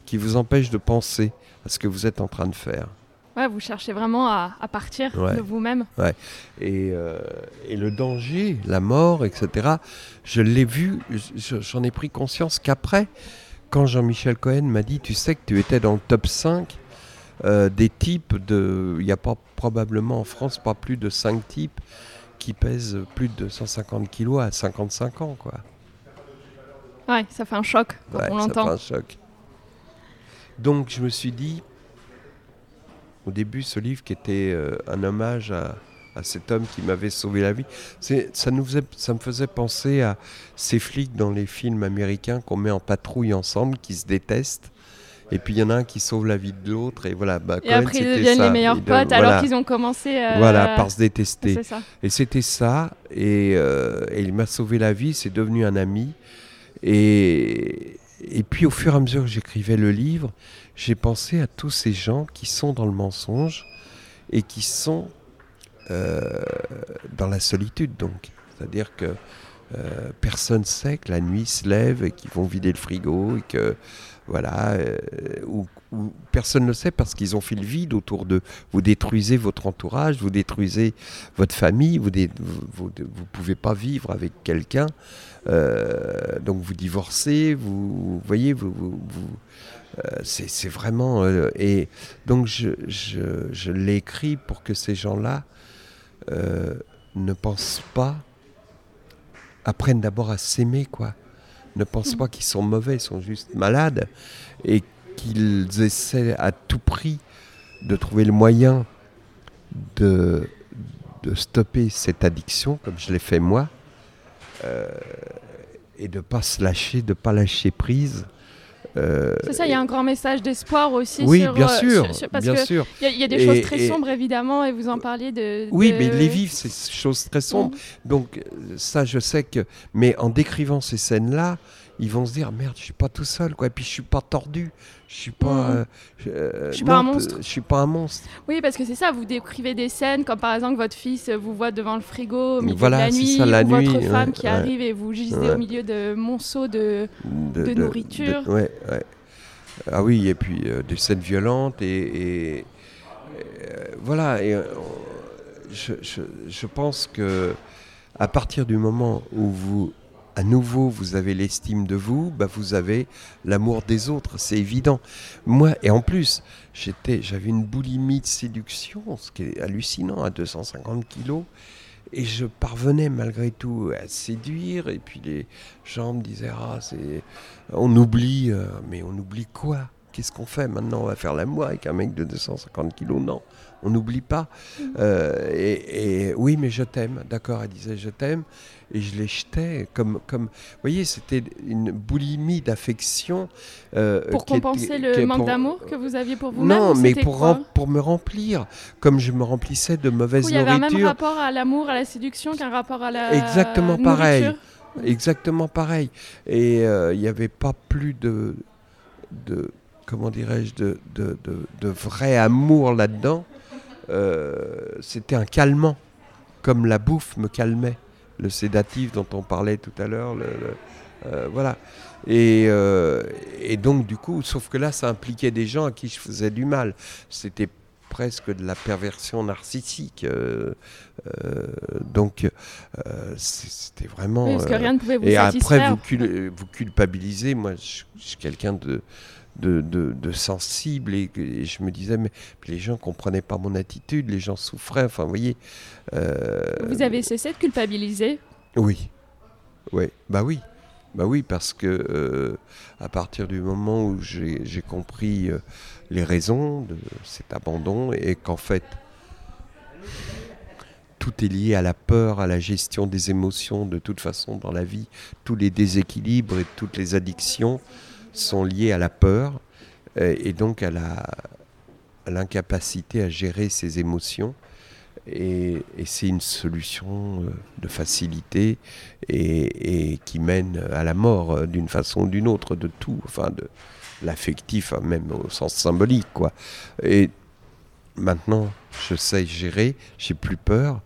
qui vous empêchent de penser à ce que vous êtes en train de faire. Ouais, vous cherchez vraiment à, partir de vous-même. Ouais. Et, euh, et, le danger, la mort, etc., je l'ai vu, j'en ai pris conscience qu'après, quand Jean-Michel Cohen m'a dit, tu sais que tu étais dans le top 5 euh, des types de... Il n'y a pas probablement en France pas plus de 5 types qui pèsent plus de 150 kilos à 55 ans, quoi. Ouais, ça fait un choc quand on l'entend. Ça fait un choc. Donc je me suis dit, au début ce livre qui était euh, un hommage à, cet homme qui m'avait sauvé la vie. Ça, nous ça me faisait penser à ces flics dans les films américains qu'on met en patrouille ensemble, qui se détestent. Et puis il y en a un qui sauve la vie de l'autre. Et voilà. Bah, et après ils deviennent les meilleurs potes alors qu'ils ont commencé. Euh, voilà, par se détester. Et c'était ça. Et, euh, et il m'a sauvé la vie. C'est devenu un ami. Et, et puis au fur et à mesure que j'écrivais le livre, j'ai pensé à tous ces gens qui sont dans le mensonge et qui sont euh, dans la solitude donc. C'est-à-dire que euh, personne sait que la nuit se lève et qu'ils vont vider le frigo et que voilà, euh, ou, personne ne sait parce qu'ils ont fait le vide autour d'eux. Vous détruisez votre entourage, vous détruisez votre famille, vous ne vous, vous, pouvez pas vivre avec quelqu'un, donc vous divorcez, vous, voyez, vous, vous c'est vraiment. Euh, et donc, je, je, l'ai écrit pour que ces gens-là euh, ne pensent pas. apprennent d'abord à s'aimer, quoi. Ne pensent pas qu'ils sont mauvais, ils sont juste malades. Et qu'ils essaient à tout prix de trouver le moyen de, de stopper cette addiction, comme je l'ai fait moi, et de ne pas se lâcher, de ne pas lâcher prise euh, c'est ça, il y a un grand message d'espoir aussi. Oui, bien euh, sûr. parce bien sûr. Il y, a des choses très sombres, évidemment, et vous en parliez de. Oui, mais les vivre, c'est des choses très sombres. Donc, ça, je sais que. Mais en décrivant ces scènes-là, ils vont se dire merde, je suis pas tout seul, quoi. Et puis, je suis pas tordu. Je suis pas. Mmh. Euh, euh, je suis pas un monstre. Je suis pas un monstre. Oui, parce que c'est ça. Vous décrivez des scènes comme par exemple votre fils vous voit devant le frigo au milieu de la nuit, ça, la ou nuit, votre femme qui arrive et vous gisez au milieu de monceaux de, de, nourriture. ouais, ouais. Ah oui, et puis euh, des scènes violentes et, euh, voilà. Et, euh, je, pense que à partir du moment où vous, à nouveau, vous avez l'estime de vous, bah vous avez l'amour des autres, c'est évident. Moi, et en plus, j'étais, j'avais une boulimie de séduction, ce qui est hallucinant, à 250 kilos. Et je parvenais malgré tout à séduire. Et puis les gens me disaient Ah, c'est. On oublie. Euh, mais on oublie quoi? Qu'est-ce qu'on fait maintenant? On va faire l'amour avec un mec de 250 kilos? Non, on n'oublie pas. Mm. Euh, et, oui, mais je t'aime. D'accord, elle disait je t'aime. Et je les jetais comme. comme vous voyez, c'était une boulimie d'affection. Euh, pour compenser le manque d'amour que vous aviez pour vous-même Non, mais pour, pour me remplir. Comme je me remplissais de mauvaise nourriture. Il y avait un même rapport à l'amour, à la séduction qu'un rapport à la. Exactement pareil. Exactement pareil. Et euh, il n'y avait pas plus de. de comment dirais-je, de, de, de, vrai amour là-dedans, euh, c'était un calmant, comme la bouffe me calmait. Le sédatif dont on parlait tout à l'heure. voilà. Et, et, donc, du coup, sauf que là, ça impliquait des gens à qui je faisais du mal. C'était presque de la perversion narcissique. Euh, euh, donc, euh, c'était vraiment. parce que rien ne pouvait vous et après, vous, vous culpabilisez. Moi, je, suis quelqu'un de, de, sensible et, je me disais, mais les gens comprenaient pas mon attitude, les gens souffraient. Enfin, vous voyez. vous avez cessé de culpabiliser? Oui. Oui, bah oui. Bah oui, parce que à partir du moment où j'ai compris les raisons de cet abandon et qu'en fait tout est lié à la peur, à la gestion des émotions de toute façon dans la vie. Tous les déséquilibres et toutes les addictions sont liés à la peur et donc à l'incapacité à, gérer ses émotions. Et, c'est une solution euh, de facilité et, et, qui mène à la mort euh, d'une façon ou d'une autre de tout, enfin de, l'affectif, hein, même au sens symbolique, quoi. Et maintenant, je sais gérer, j'ai plus peur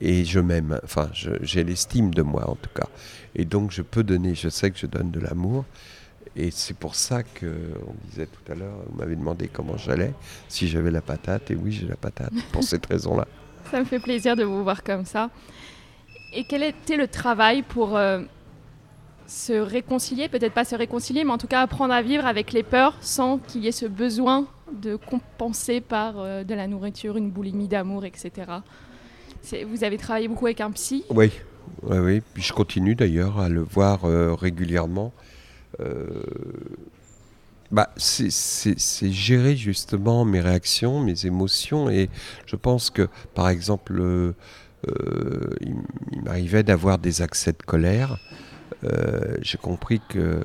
et je m'aime. Enfin, j'ai l'estime de moi en tout cas. Et donc, je peux donner, je sais que je donne de l'amour. Et c'est pour ça que, on disait tout à l'heure, vous m'avez demandé comment j'allais, si j'avais la patate. Et oui, j'ai la patate, pour cette <laughs> raison-là. Ça me fait plaisir de vous voir comme ça. Et quel était le travail pour euh, se réconcilier, peut-être pas se réconcilier, mais en tout cas apprendre à vivre avec les peurs sans qu'il y ait ce besoin de compenser par euh, de la nourriture, une boulimie d'amour, etc. Vous avez travaillé beaucoup avec un psy? Oui, oui, oui. Puis je continue d'ailleurs à le voir euh, régulièrement. Euh, bah, c'est gérer justement mes réactions, mes émotions. Et je pense que, par exemple, il m'arrivait d'avoir des accès de colère. Euh, j'ai compris que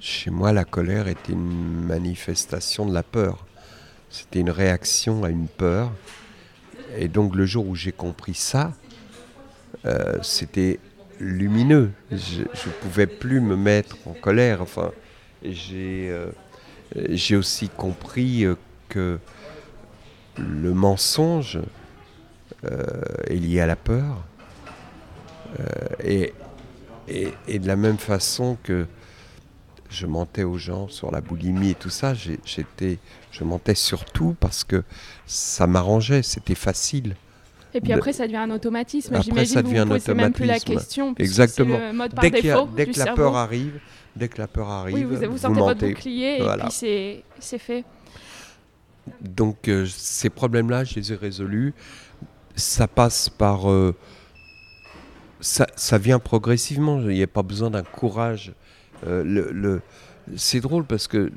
chez moi, la colère était une manifestation de la peur. C'était une réaction à une peur. Et donc le jour où j'ai compris ça, euh, c'était lumineux. Je ne pouvais plus me mettre en colère. Enfin, j'ai euh, aussi compris que le mensonge est lié à la peur. et et, de la même façon que je mentais aux gens sur la boulimie et tout ça, j'étais, je mentais surtout parce que ça m'arrangeait, c'était facile. Et puis après, ça devient un automatisme. Après, ça devient vous un même plus la question. Exactement. Le mode par dès, défaut dès que la peur arrive, dès que la peur arrive, oui, vous, vous sentez votre bouclier et puis c'est fait. Donc euh, ces problèmes-là, je les ai résolus. Ça passe par euh, ça, vient progressivement. Il n'y a pas besoin d'un courage. Euh, le, c'est drôle parce que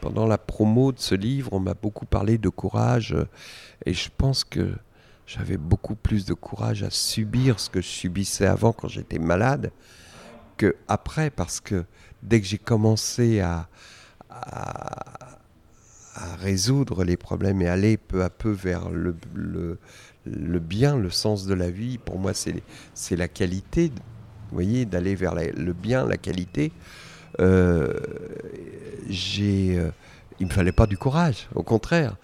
pendant la promo de ce livre, on m'a beaucoup parlé de courage. Et je pense que j'avais beaucoup plus de courage à subir ce que je subissais avant quand j'étais malade que après parce que dès que j'ai commencé à, à, résoudre les problèmes et aller peu à peu vers le, le bien, le sens de la vie, pour moi, c'est la qualité, vous voyez, d'aller vers le bien, la qualité. Euh, j'ai, euh, il me fallait pas du courage, au contraire.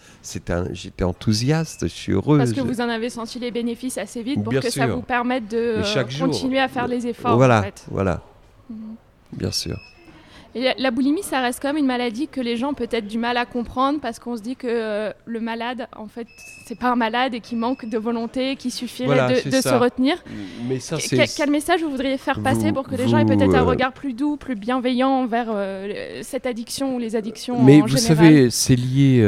J'étais enthousiaste, je suis heureux. Parce que vous en avez senti les bénéfices assez vite pour que ça vous permette de euh, continuer à faire les efforts. Voilà, en fait. voilà. Mhm. Bien sûr. Et la boulimie, ça reste quand même une maladie que les gens peut-être du mal à comprendre parce qu'on se dit que euh, le malade, en fait, c'est pas un malade et qui manque de volonté, qui suffirait de, se retenir. Mais ça, quel message vous voudriez faire passer pour que les gens aient peut-être un euh, regard plus doux, plus bienveillant envers euh, cette addiction ou les addictions Mais vous savez, c'est lié.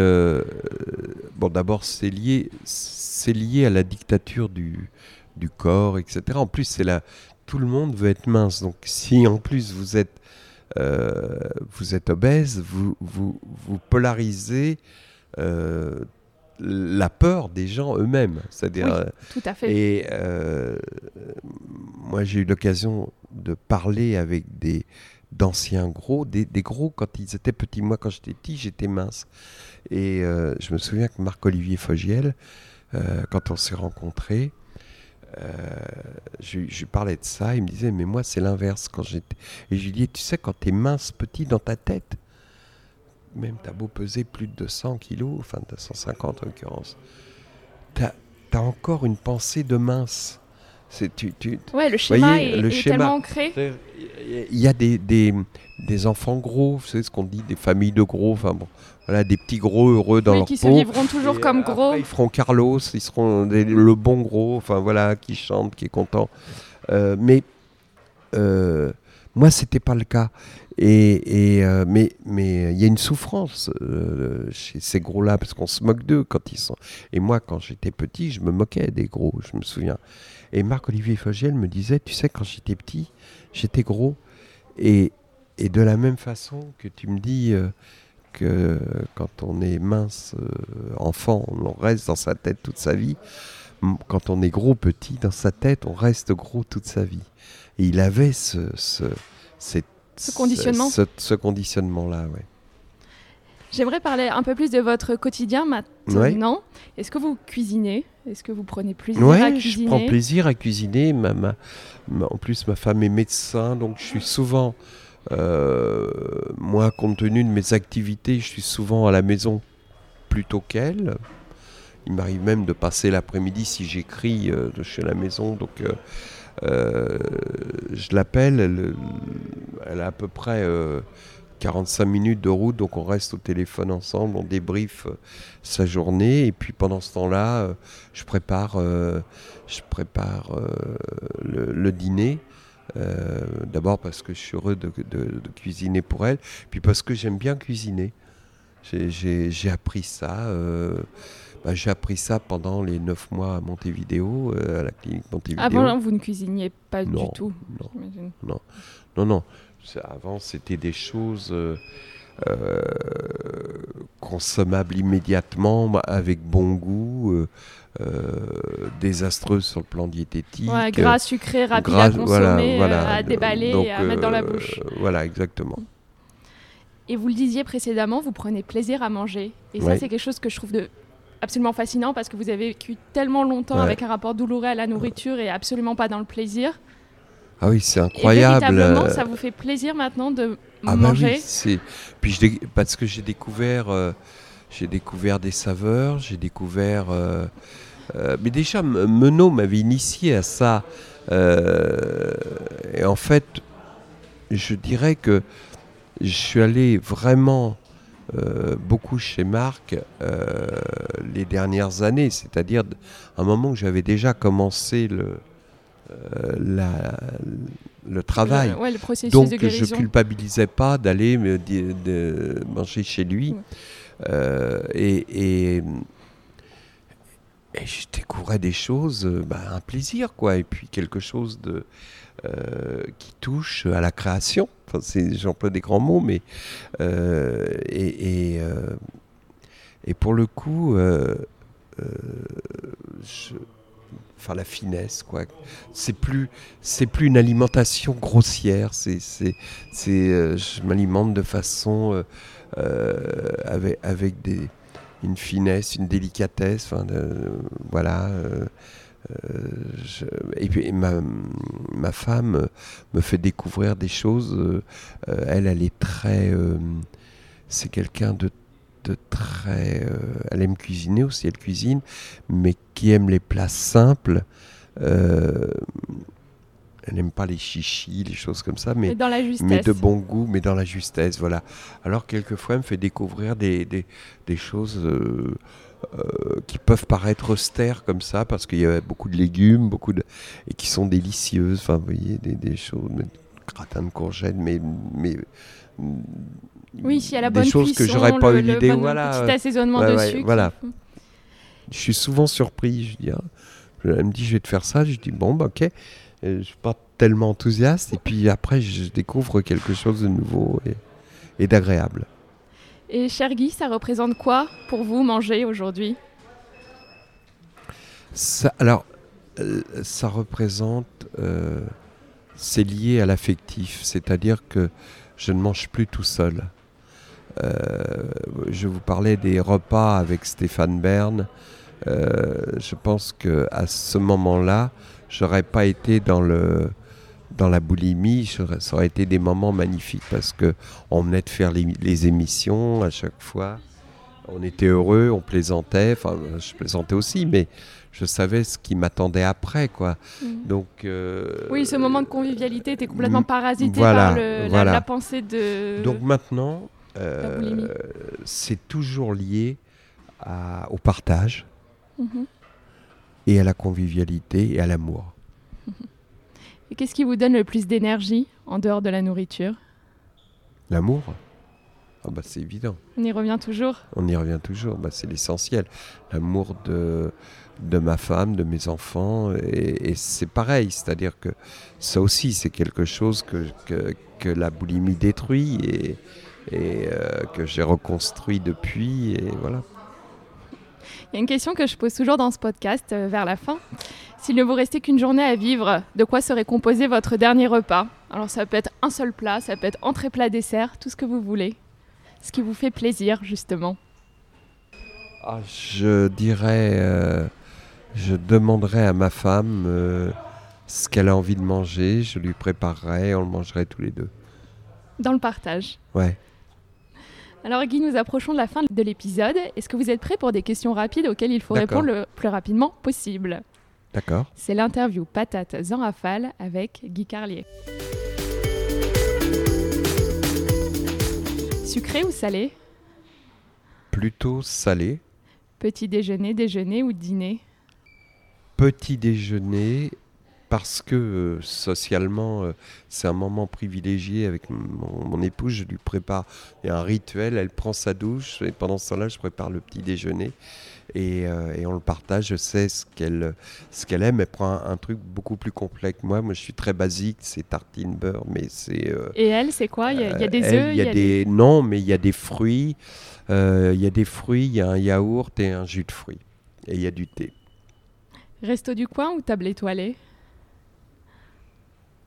bon, d'abord, c'est lié, c'est lié à la dictature du, du corps, etc. En plus, c'est là, tout le monde veut être mince. Donc, si en plus vous êtes euh, vous êtes obèse, vous, vous, vous polarisez euh, la peur des gens eux-mêmes. C'est-à-dire. Euh, tout à fait. Et moi, j'ai eu l'occasion de parler avec des d'anciens gros, des, des, gros quand ils étaient petits. Moi, quand j'étais petit, j'étais mince. Et je me souviens que Marc-Olivier Fogiel, quand on s'est rencontrés, euh, je, lui parlais de ça, il me disait, mais moi c'est l'inverse quand j'étais. Et je lui dis, tu sais, quand tu es mince, petit dans ta tête, même t'as beau peser plus de 200 kilos, enfin 250 en l'occurrence, t'as as encore une pensée de mince. C'est tu, tu, Ouais, le schéma voyez, est, le est schéma. tellement ancré. Il y a des, des, des enfants gros, vous savez ce qu'on dit, des familles de gros, enfin bon, voilà, des petits gros heureux dans Oui, leur qui se peau. vivront toujours Et, comme euh, gros. après, ils feront Carlos, ils seront des- le bon gros, enfin voilà, qui chante, qui est content. Euh, mais euh, moi, c'était pas le cas. Et, et, euh, mais mais il y a une souffrance euh, chez ces gros-là parce qu'on se moque d'eux quand ils sont. Et moi, quand j'étais petit, je me moquais des gros, je me souviens. Et Marc-Olivier Fogiel me disait, tu sais, quand j'étais petit, j'étais gros. Et, et de la même façon que tu me dis euh, que quand on est mince euh, enfant, on reste dans sa tête toute sa vie. Quand on est gros petit, dans sa tête, on reste gros toute sa vie. Et il avait ce, ce, cette- Ce conditionnement. Ce, ce conditionnement-là, ouais. J'aimerais parler un peu plus de votre quotidien maintenant. Ouais. Est-ce que vous cuisinez? Est-ce que vous prenez plaisir à Ouais, je cuisiner? prends plaisir à cuisiner. Ma, ma- ma- en plus, ma femme est médecin, donc je suis souvent, euh, moi, compte tenu de mes activités, je suis souvent à la maison plutôt qu'elle. Il m'arrive même de passer l'après-midi si j'écris euh, de chez la maison, donc euh, je l'appelle. Elle, a à peu près euh, 45 minutes de route, donc on reste au téléphone ensemble, on débriefe euh, sa journée, et puis pendant ce temps-là, je prépare, je prépare le dîner. Euh, D'abord parce que je suis heureux de, de- de cuisiner pour elle, puis parce que j'aime bien cuisiner. J'ai- appris ça. euh, bah, J'ai appris ça pendant les 9 mois à Montevideo, euh, à la clinique Montevideo. Avant, vous ne cuisiniez pas Non, du tout. non. Non, non. C'est- Avant, c'était des choses euh, consommables immédiatement, bah, avec bon goût, euh, euh, désastreuses sur le plan diététique. Ouais, gras, sucré, rapide Gras- à consommer, voilà, voilà. à déballer Donc, et à mettre dans la bouche. Voilà, exactement. Et vous le disiez précédemment, vous prenez plaisir à manger. Et ça, Ouais. c'est quelque chose que je trouve de absolument fascinant parce que vous avez vécu tellement longtemps Ouais. avec un rapport douloureux à la nourriture et absolument pas dans le plaisir. Ah oui, c'est Et incroyable. véritablement, euh, ça vous fait plaisir maintenant de Ah bah manger. oui, c'est puis je parce que j'ai découvert euh, j'ai découvert des saveurs, j'ai découvert euh, euh, mais déjà Menot m'avait initié à ça et en fait je dirais que je suis allé vraiment euh, beaucoup chez Marc euh, les dernières années, c'est-à-dire un moment où j'avais déjà commencé le la- le travail. Le, ouais, le processus Donc de je culpabilisais pas d'aller me di- de manger chez lui. Ouais. Euh, et, et, et je découvrais des choses, euh, bah, un plaisir quoi, et puis quelque chose de euh, qui touche à la création. Enfin, c'est, j'emploie des grands mots, mais euh, et, et, euh, et pour le coup, euh, euh, je- enfin la finesse quoi. C'est plus c'est plus une alimentation grossière. C'est c'est euh, je m'alimente de façon euh, euh, avec avec des une finesse, une délicatesse. Enfin voilà. euh, et puis ma, ma femme me fait découvrir des choses. elle, elle est très. c'est quelqu'un de très. euh, elle aime cuisiner aussi, elle cuisine, mais qui aime les plats simples. Euh, elle n'aime pas les chichis, les choses comme ça, mais, Mais dans la justesse. mais de bon goût, mais dans la justesse, voilà. Alors quelquefois, elle me fait découvrir des, des, des choses euh, euh, qui peuvent paraître austères comme ça, parce qu'il y a beaucoup de légumes, beaucoup de et qui sont délicieuses. Enfin, vous voyez, des, des choses, gratin de courgettes, mais mais Oui, a la des bonne choses que cuisson, j'aurais pas le, eu l'idée. Voilà, petit assaisonnement Ouais, de ouais, sucre. voilà. Je suis souvent surpris. Je dis, ah, elle me dit, je vais te faire ça. Je dis, bon, bah, ok. Et je suis pas tellement enthousiaste. Et puis après, je découvre quelque chose de nouveau et, et d'agréable. Et cher Guy, ça représente quoi pour vous manger aujourd'hui? Ça, alors, euh, ça représente. euh, c'est lié à l'affectif. C'est-à-dire que je ne mange plus tout seul. Euh, je vous parlais des repas avec Stéphane Bern. Euh, je pense que à ce moment-là, j'aurais pas été dans le dans la boulimie. Ça aurait été des moments magnifiques parce que on venait de faire les, les émissions à chaque fois. on était heureux, on plaisantait. Enfin, je plaisantais aussi, mais je savais ce qui m'attendait après, quoi. Mm. Donc. euh, Oui, ce moment de convivialité était complètement Mm, parasité voilà, par le- la, voilà. la pensée de. Donc maintenant, euh, c'est toujours lié à- au partage Mhm. et à la convivialité et à l'amour. <laughs> Et qu'est-ce qui vous donne le plus d'énergie en dehors de la nourriture? L'amour? Ah bah, C'est évident. On y revient toujours? On y revient toujours. Bah, c'est l'essentiel. L'amour de, de ma femme, de mes enfants. Et, et c'est pareil. C'est-à-dire que ça aussi, c'est quelque chose que, que, que la boulimie détruit et, et euh, que j'ai reconstruit depuis. Et voilà. Il y a une question que je pose toujours dans ce podcast euh, vers la fin. S'il ne vous restait qu'une journée à vivre, de quoi serait composé votre dernier repas? Alors ça peut être un seul plat, ça peut être entrée, plat, dessert, tout ce que vous voulez. Ce qui vous fait plaisir, justement. Ah, je dirais, euh, je demanderais à ma femme euh, ce qu'elle a envie de manger, je lui préparerais, on le mangerait tous les deux. Dans le partage. Ouais. Alors Guy, nous approchons de la fin de l'épisode. Est-ce que vous êtes prêt pour des questions rapides auxquelles il faut répondre le plus rapidement possible? D'accord. C'est l'interview Patate en rafale avec Guy Carlier. Sucré ou salé? Plutôt salé. Petit déjeuner, déjeuner ou dîner? Petit déjeuner, parce que euh, socialement, euh, c'est un moment privilégié avec mon, mon épouse. Je lui prépare a un rituel, elle prend sa douche et pendant ce temps-là, je prépare le petit déjeuner. Et, euh, et on le partage, je sais ce qu'elle ce qu'elle aime. Elle prend un, un truc beaucoup plus complet que moi. Moi, je suis très basique, c'est tartine beurre, mais c'est. Et elle, c'est quoi? Il y, a, il y a des œufs il y a des non, mais il y a des fruits. Il y a des fruits, il y a un yaourt et un jus de fruits. Et il y a du thé. Resto du coin ou table étoilée?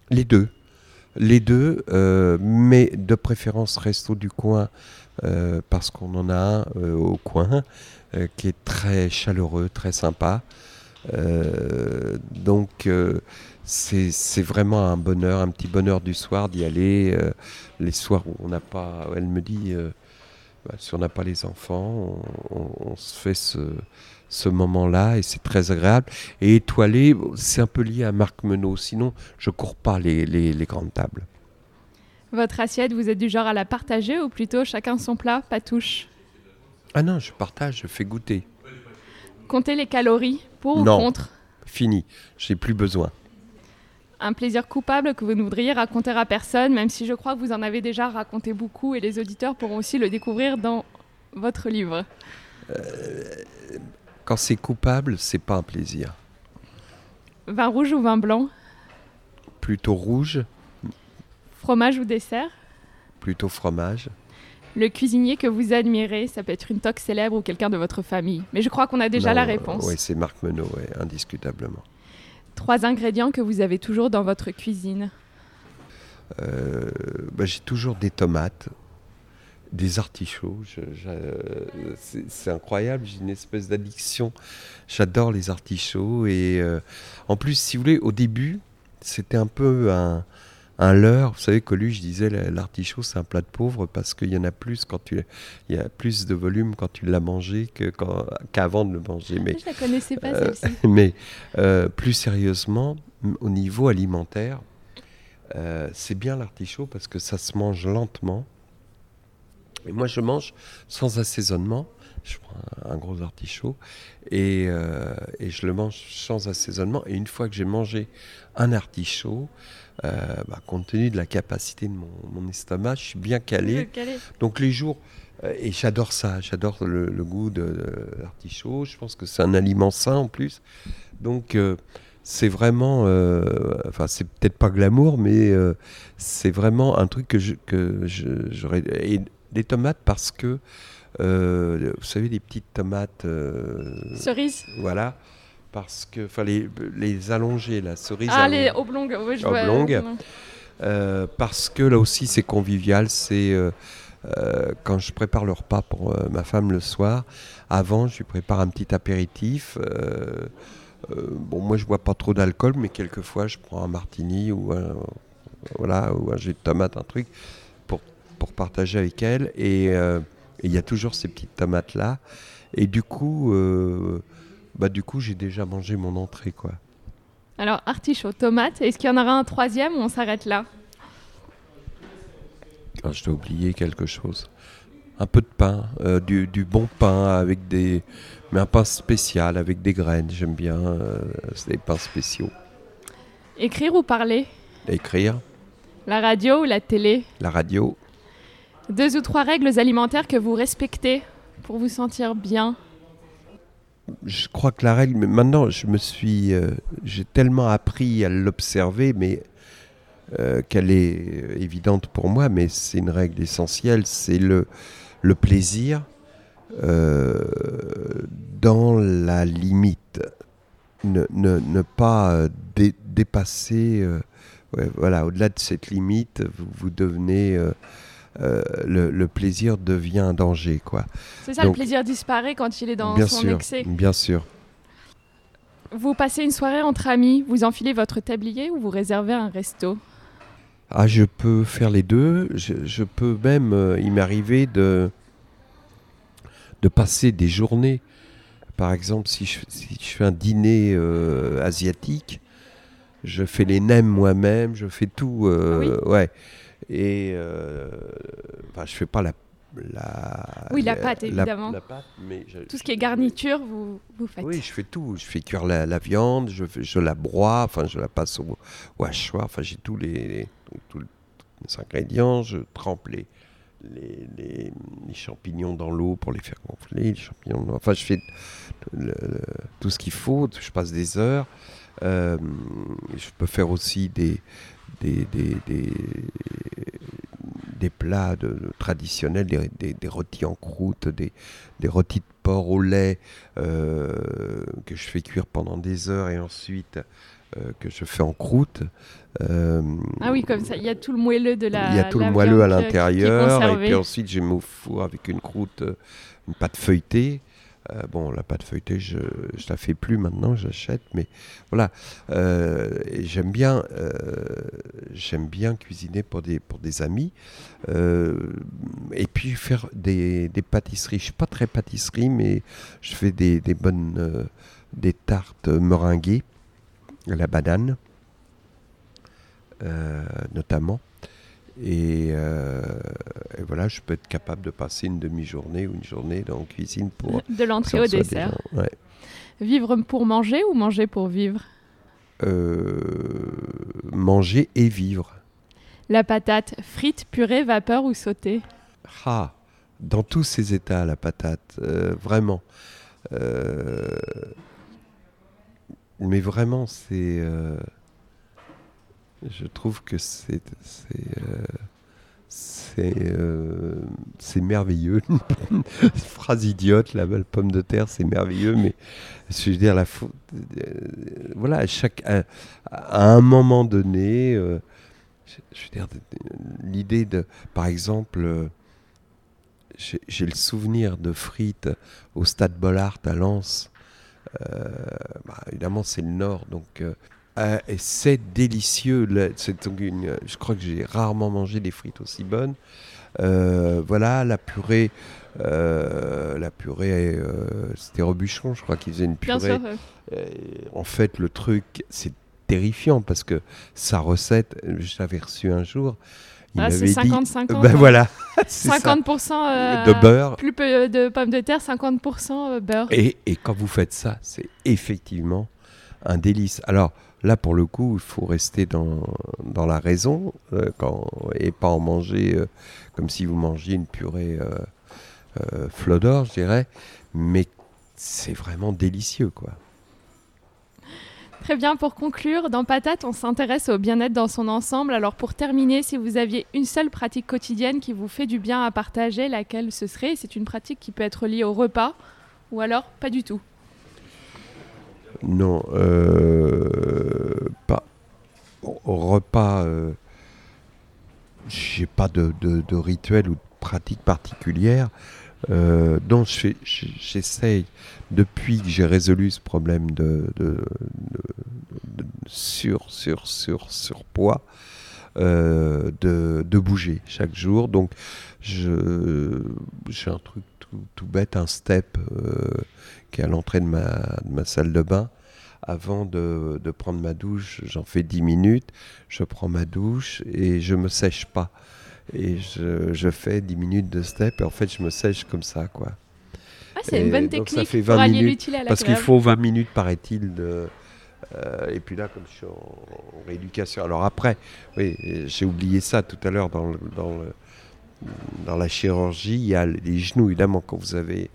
Les deux. Les deux, euh, mais de préférence resto du coin, euh, parce qu'on en a un euh, au coin qui est très chaleureux, très sympa. Donc c'est vraiment un bonheur, un petit bonheur du soir d'y aller. les soirs où on n'a pas, elle me dit, bah, si on n'a pas les enfants, on se fait ce, ce moment-là et c'est très agréable. Et étoilé, c'est un peu lié à Marc Menot. Sinon, je cours pas les, les- les grandes tables. Votre assiette, vous êtes du genre à la partager ou plutôt chacun son plat, pas touche Ah non, je partage, je fais goûter. Comptez les calories, pour Non. ou contre Fini, j'ai plus besoin. Un plaisir coupable que vous ne voudriez raconter à personne, même si je crois que vous en avez déjà raconté beaucoup et les auditeurs pourront aussi le découvrir dans votre livre. Quand c'est coupable, c'est pas un plaisir. Vin rouge ou vin blanc? Plutôt rouge, Fromage ou dessert? Plutôt fromage. Le cuisinier que vous admirez, ça peut être une toque célèbre ou quelqu'un de votre famille. Mais je crois qu'on a déjà Non, la réponse. Oui, c'est Marc Menot, ouais, indiscutablement. Trois ingrédients que vous avez toujours dans votre cuisine. Euh, bah, j'ai toujours des tomates, des artichauts. c'est incroyable, j'ai une espèce d'addiction. J'adore les artichauts. Et euh, en plus, si vous voulez, au début, c'était un peu un, un leurre. Vous savez, Coluche disait la- l'artichaut, c'est un plat de pauvre parce qu'il y en a plus quand tu, il y a plus de volume quand tu l'as mangé que qu'avant de le manger. Mais <laughs> Je la connaissais pas euh, celle-ci. <laughs> mais euh, plus sérieusement, au niveau alimentaire, euh, c'est bien l'artichaut parce que ça se mange lentement. Et moi, je mange sans assaisonnement. Je prends un, gros artichaut et, euh, et je le mange sans assaisonnement. Et une fois que j'ai mangé un artichaut, euh, bah, compte tenu de la capacité de mon, mon estomac, je suis bien calé. Calé. Donc les jours, euh, et j'adore ça, j'adore le, le goût de, de l'artichaut, je pense que c'est un aliment sain en plus. Donc c'est vraiment, euh, enfin c'est peut-être pas glamour, mais euh, c'est vraiment un truc que je, que je- j'aurais... Et des tomates parce que, euh, vous savez, les petites tomates... euh, Cerise voilà. Parce que, enfin, les, les allongées, la cerise Ah, allongée. les oblongues. Oui, je vois. Euh, parce que là aussi c'est convivial. C'est quand je prépare le repas pour ma femme le soir. Avant, je lui prépare un petit apéritif. bon, moi je bois pas trop d'alcool, mais quelquefois je prends un martini ou un, voilà ou un jus de tomate, un truc pour partager avec elle. Et euh, Et il y a toujours ces petites tomates-là. Et du coup, euh, bah, du coup j'ai déjà mangé mon entrée. quoi. Alors, artichaut, tomate. Est-ce qu'il y en aura un troisième ou on s'arrête là? Ah, Je dois oublier quelque chose. Un peu de pain, euh, du, du, bon pain avec des. Mais un pain spécial avec des graines. J'aime bien. Euh, c'est des pains spéciaux. Écrire ou parler? Écrire. La radio ou la télé? La radio. Deux ou trois règles alimentaires que vous respectez pour vous sentir bien Je crois que la règle, maintenant je me suis, euh, j'ai tellement appris à l'observer, mais euh, qu'elle est évidente pour moi, mais c'est une règle essentielle, c'est le, le plaisir euh, dans la limite. Ne, ne, ne pas dépasser voilà, au-delà de cette limite, vous, vous devenez. Euh, euh, le, plaisir devient un danger. quoi. C'est ça, le plaisir disparaît quand il est dans bien son sûr, excès. Bien sûr. Vous passez une soirée entre amis, vous enfilez votre tablier ou vous réservez un resto? Ah, je peux faire les deux. Je, peux même, euh, il m'arriver de, de passer des journées. Par exemple, si je, si je fais un dîner asiatique, je fais les nems moi-même, je fais tout. Euh, ah ouais. Et euh, enfin, je fais pas la. la oui, la pâte, évidemment. La, pâte, mais tout ce qui est garniture, vous, vous faites. Oui, je fais tout. Je fais cuire la, viande, je, je la broie, enfin, je la passe au, au hachoir. Enfin, j'ai tous les, tous les ingrédients. Je trempe les, les, les, champignons dans l'eau pour les faire gonfler. Les champignons, enfin, je fais tout ce qu'il faut. Je passe des heures. Euh, je peux faire aussi des, des, des, des, plats de, traditionnels, des, des, rôtis en croûte, des, des rôtis de porc au lait euh, que je fais cuire pendant des heures et ensuite euh, que je fais en croûte. ah oui, comme ça, il y a tout le moelleux de la. Il y a tout le moelleux à l'intérieur et puis ensuite j'ai mon four avec une croûte, une pâte feuilletée. Euh, bon, la pâte feuilletée, je ne la fais plus maintenant, j'achète, mais voilà. Euh, j'aime bien, euh, j'aime bien cuisiner pour des, amis. et puis faire des, pâtisseries. Je suis pas très pâtisserie, mais je fais des, des bonnes des tartes meringuées la banane, notamment. Euh, et, voilà, je peux être capable de passer une demi-journée ou une journée dans la cuisine pour... De l'entrée au dessert. Vivre pour manger ou manger pour vivre? Euh, Manger et vivre. La patate, frite, purée, vapeur ou sautée? Ah, dans tous ces états, la patate, euh, vraiment. mais vraiment, c'est je trouve que c'est c'est euh, c'est merveilleux. <laughs> Phrase idiote, la pomme de terre, c'est merveilleux, mais je veux dire, euh, voilà, à, chaque, à, un moment donné, euh, je, veux dire, l'idée de, par exemple, j'ai le souvenir de frites au stade Bollard à Lens. Bah, évidemment, c'est le Nord, donc euh, c'est délicieux. une, je crois que j'ai rarement mangé des frites aussi bonnes. Euh, voilà, la purée. Euh, la purée, c'était Robuchon, je crois, qu'il faisait une purée. en fait, le truc, c'est terrifiant parce que sa recette, je l'avais reçue un jour. Ah, c'est 50-50. Ben voilà. <laughs> 50% de beurre. Plus peu de pommes de terre, 50% beurre. Et, et, quand vous faites ça, c'est effectivement un délice. Alors, Là, pour le coup, il faut rester dans, la raison euh, et pas en manger euh, comme si vous mangiez une purée euh, flodor, je dirais. Mais c'est vraiment délicieux, quoi. Très bien, pour conclure, dans Patate, on s'intéresse au bien-être dans son ensemble. Alors pour terminer, si vous aviez une seule pratique quotidienne qui vous fait du bien à partager, laquelle ce serait? C'est une pratique qui peut être liée au repas ou alors pas du tout? Non, euh, pas. Au repas, euh, j'ai pas de, rituel ou de pratique particulière. Euh, donc j'essaye, depuis que j'ai résolu ce problème de, sur, sur, sur, surpoids, de, de, bouger chaque jour. Donc, j'ai un truc tout, tout, bête, un step qui est à l'entrée de ma, de ma, salle de bain. Avant de, de prendre ma douche, j'en fais 10 minutes, je prends ma douche et je me sèche pas. Et je, je, fais 10 minutes de step et en fait je me sèche comme ça quoi. Ah, c'est une bonne technique ça fait 20 minutes, Parce qu'il faut 20 minutes paraît-il de, euh, et puis là, comme je suis en, rééducation. Alors après, oui, j'ai oublié ça tout à l'heure dans, dans, dans, la chirurgie. Il y a les genoux, évidemment, quand vous avez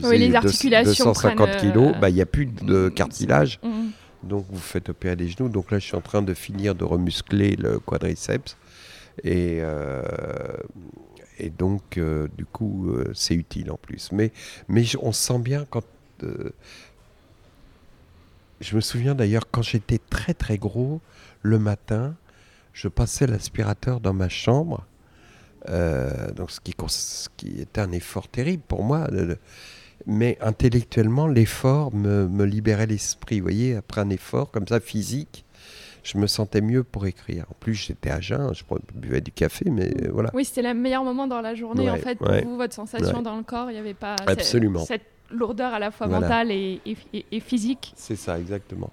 pesé les articulations 250 prennent, kilos, euh, bah, il n'y a plus de mm, cartilage. mm. Donc vous faites opérer les genoux. Donc là, je suis en train de finir de remuscler le quadriceps. Et, euh, et donc, euh, du coup, euh, c'est utile en plus. Mais, mais je- on sent bien quand. je me souviens d'ailleurs quand j'étais très très gros, le matin, je passais l'aspirateur dans ma chambre. euh, donc ce qui, cons- ce qui était un effort terrible pour moi. le- le- mais intellectuellement, l'effort me, me libérait l'esprit. Vous voyez, après un effort comme ça physique, je me sentais mieux pour écrire. En plus, j'étais à jeun, je buvais du café, mais voilà. Oui, c'était le meilleur moment dans la journée, en fait, pour ouais. vous, votre sensation Ouais. dans le corps. Il n'y avait pas Absolument. cette lourdeur à la fois Voilà. mentale et, et- physique. C'est ça, exactement.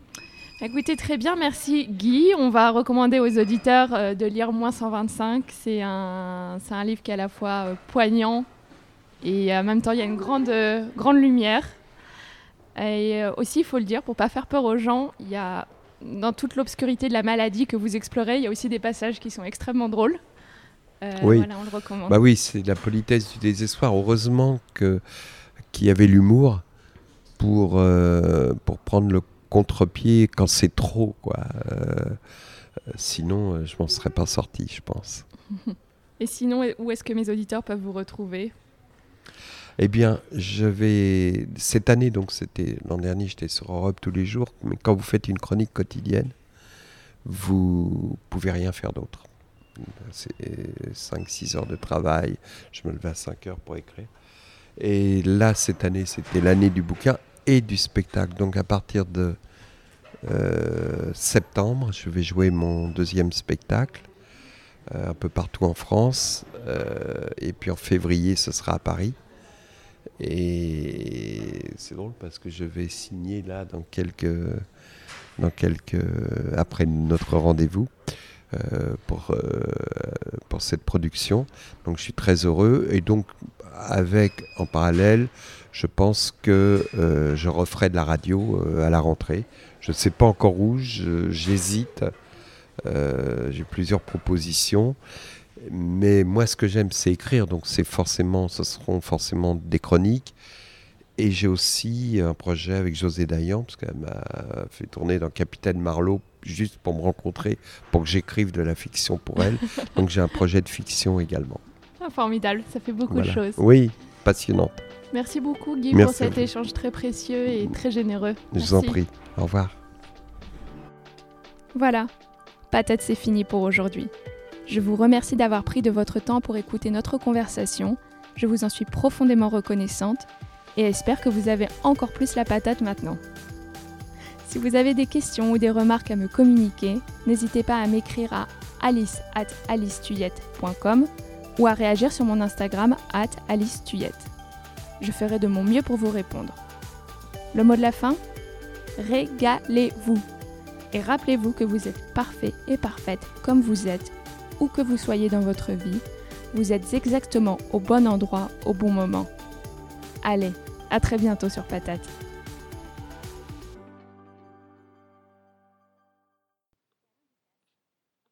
Écoutez, très bien, merci Guy. On va recommander aux auditeurs euh, de lire Moins 125. C'est un, un livre qui est à la fois euh, poignant et en même temps, il y a une grande, grande lumière. Et euh, aussi, il faut le dire, pour pas faire peur aux gens, il y a dans toute l'obscurité de la maladie que vous explorez, il y a aussi des passages qui sont extrêmement drôles. Euh, Oui. Voilà, on le recommande. Bah oui, c'est la politesse du désespoir. Heureusement que qu'il y avait l'humour pour euh, pour prendre le contre-pied quand c'est trop, quoi. Euh, sinon, je m'en serais pas sorti, je pense. <laughs> Et sinon, où est-ce que mes auditeurs peuvent vous retrouver? Eh bien, je vais cette année, donc c'était l'an dernier, j'étais sur Europe tous les jours. Mais quand vous faites une chronique quotidienne, vous pouvez rien faire d'autre. C'est 5-6 heures de travail. Je me levais à 5 heures pour écrire. Et là, cette année, c'était l'année du bouquin et du spectacle. Donc à partir de euh, septembre, je vais jouer mon deuxième spectacle euh, un peu partout en France. Euh, et puis en février, ce sera à Paris. Et c'est drôle parce que je vais signer là dans quelques, dans quelques après notre rendez-vous euh, pour, euh, pour cette production. Donc je suis très heureux et donc avec en parallèle, je pense que euh, je referai de la radio euh, à la rentrée. Je ne sais pas encore où, j'hésite. Euh, J'ai plusieurs propositions. Mais moi, ce que j'aime, c'est écrire. Donc, c'est forcément, ce seront forcément des chroniques. Et j'ai aussi un projet avec José Dayan, parce qu'elle m'a fait tourner dans Capitaine Marlowe juste pour me rencontrer, pour que j'écrive de la fiction pour elle. <laughs> Donc, j'ai un projet de fiction également. Ah, Formidable, ça fait beaucoup Voilà. de choses. Oui, passionnante. Merci beaucoup Guy Merci pour cet échange très précieux et très généreux. Je vous en prie. Au revoir. Voilà, patate c'est fini pour aujourd'hui. Je vous remercie d'avoir pris de votre temps pour écouter notre conversation. Je vous en suis profondément reconnaissante et espère que vous avez encore plus la patate maintenant. Si vous avez des questions ou des remarques à me communiquer, n'hésitez pas à m'écrire à alice at alicetuyette.com ou à réagir sur mon Instagram at. Je ferai de mon mieux pour vous répondre. Le mot de la fin? Régalez-vous et rappelez-vous que vous êtes parfait et parfaite comme vous êtes, où que vous soyez dans votre vie, vous êtes exactement au bon endroit au bon moment. Allez, à très bientôt sur Patate.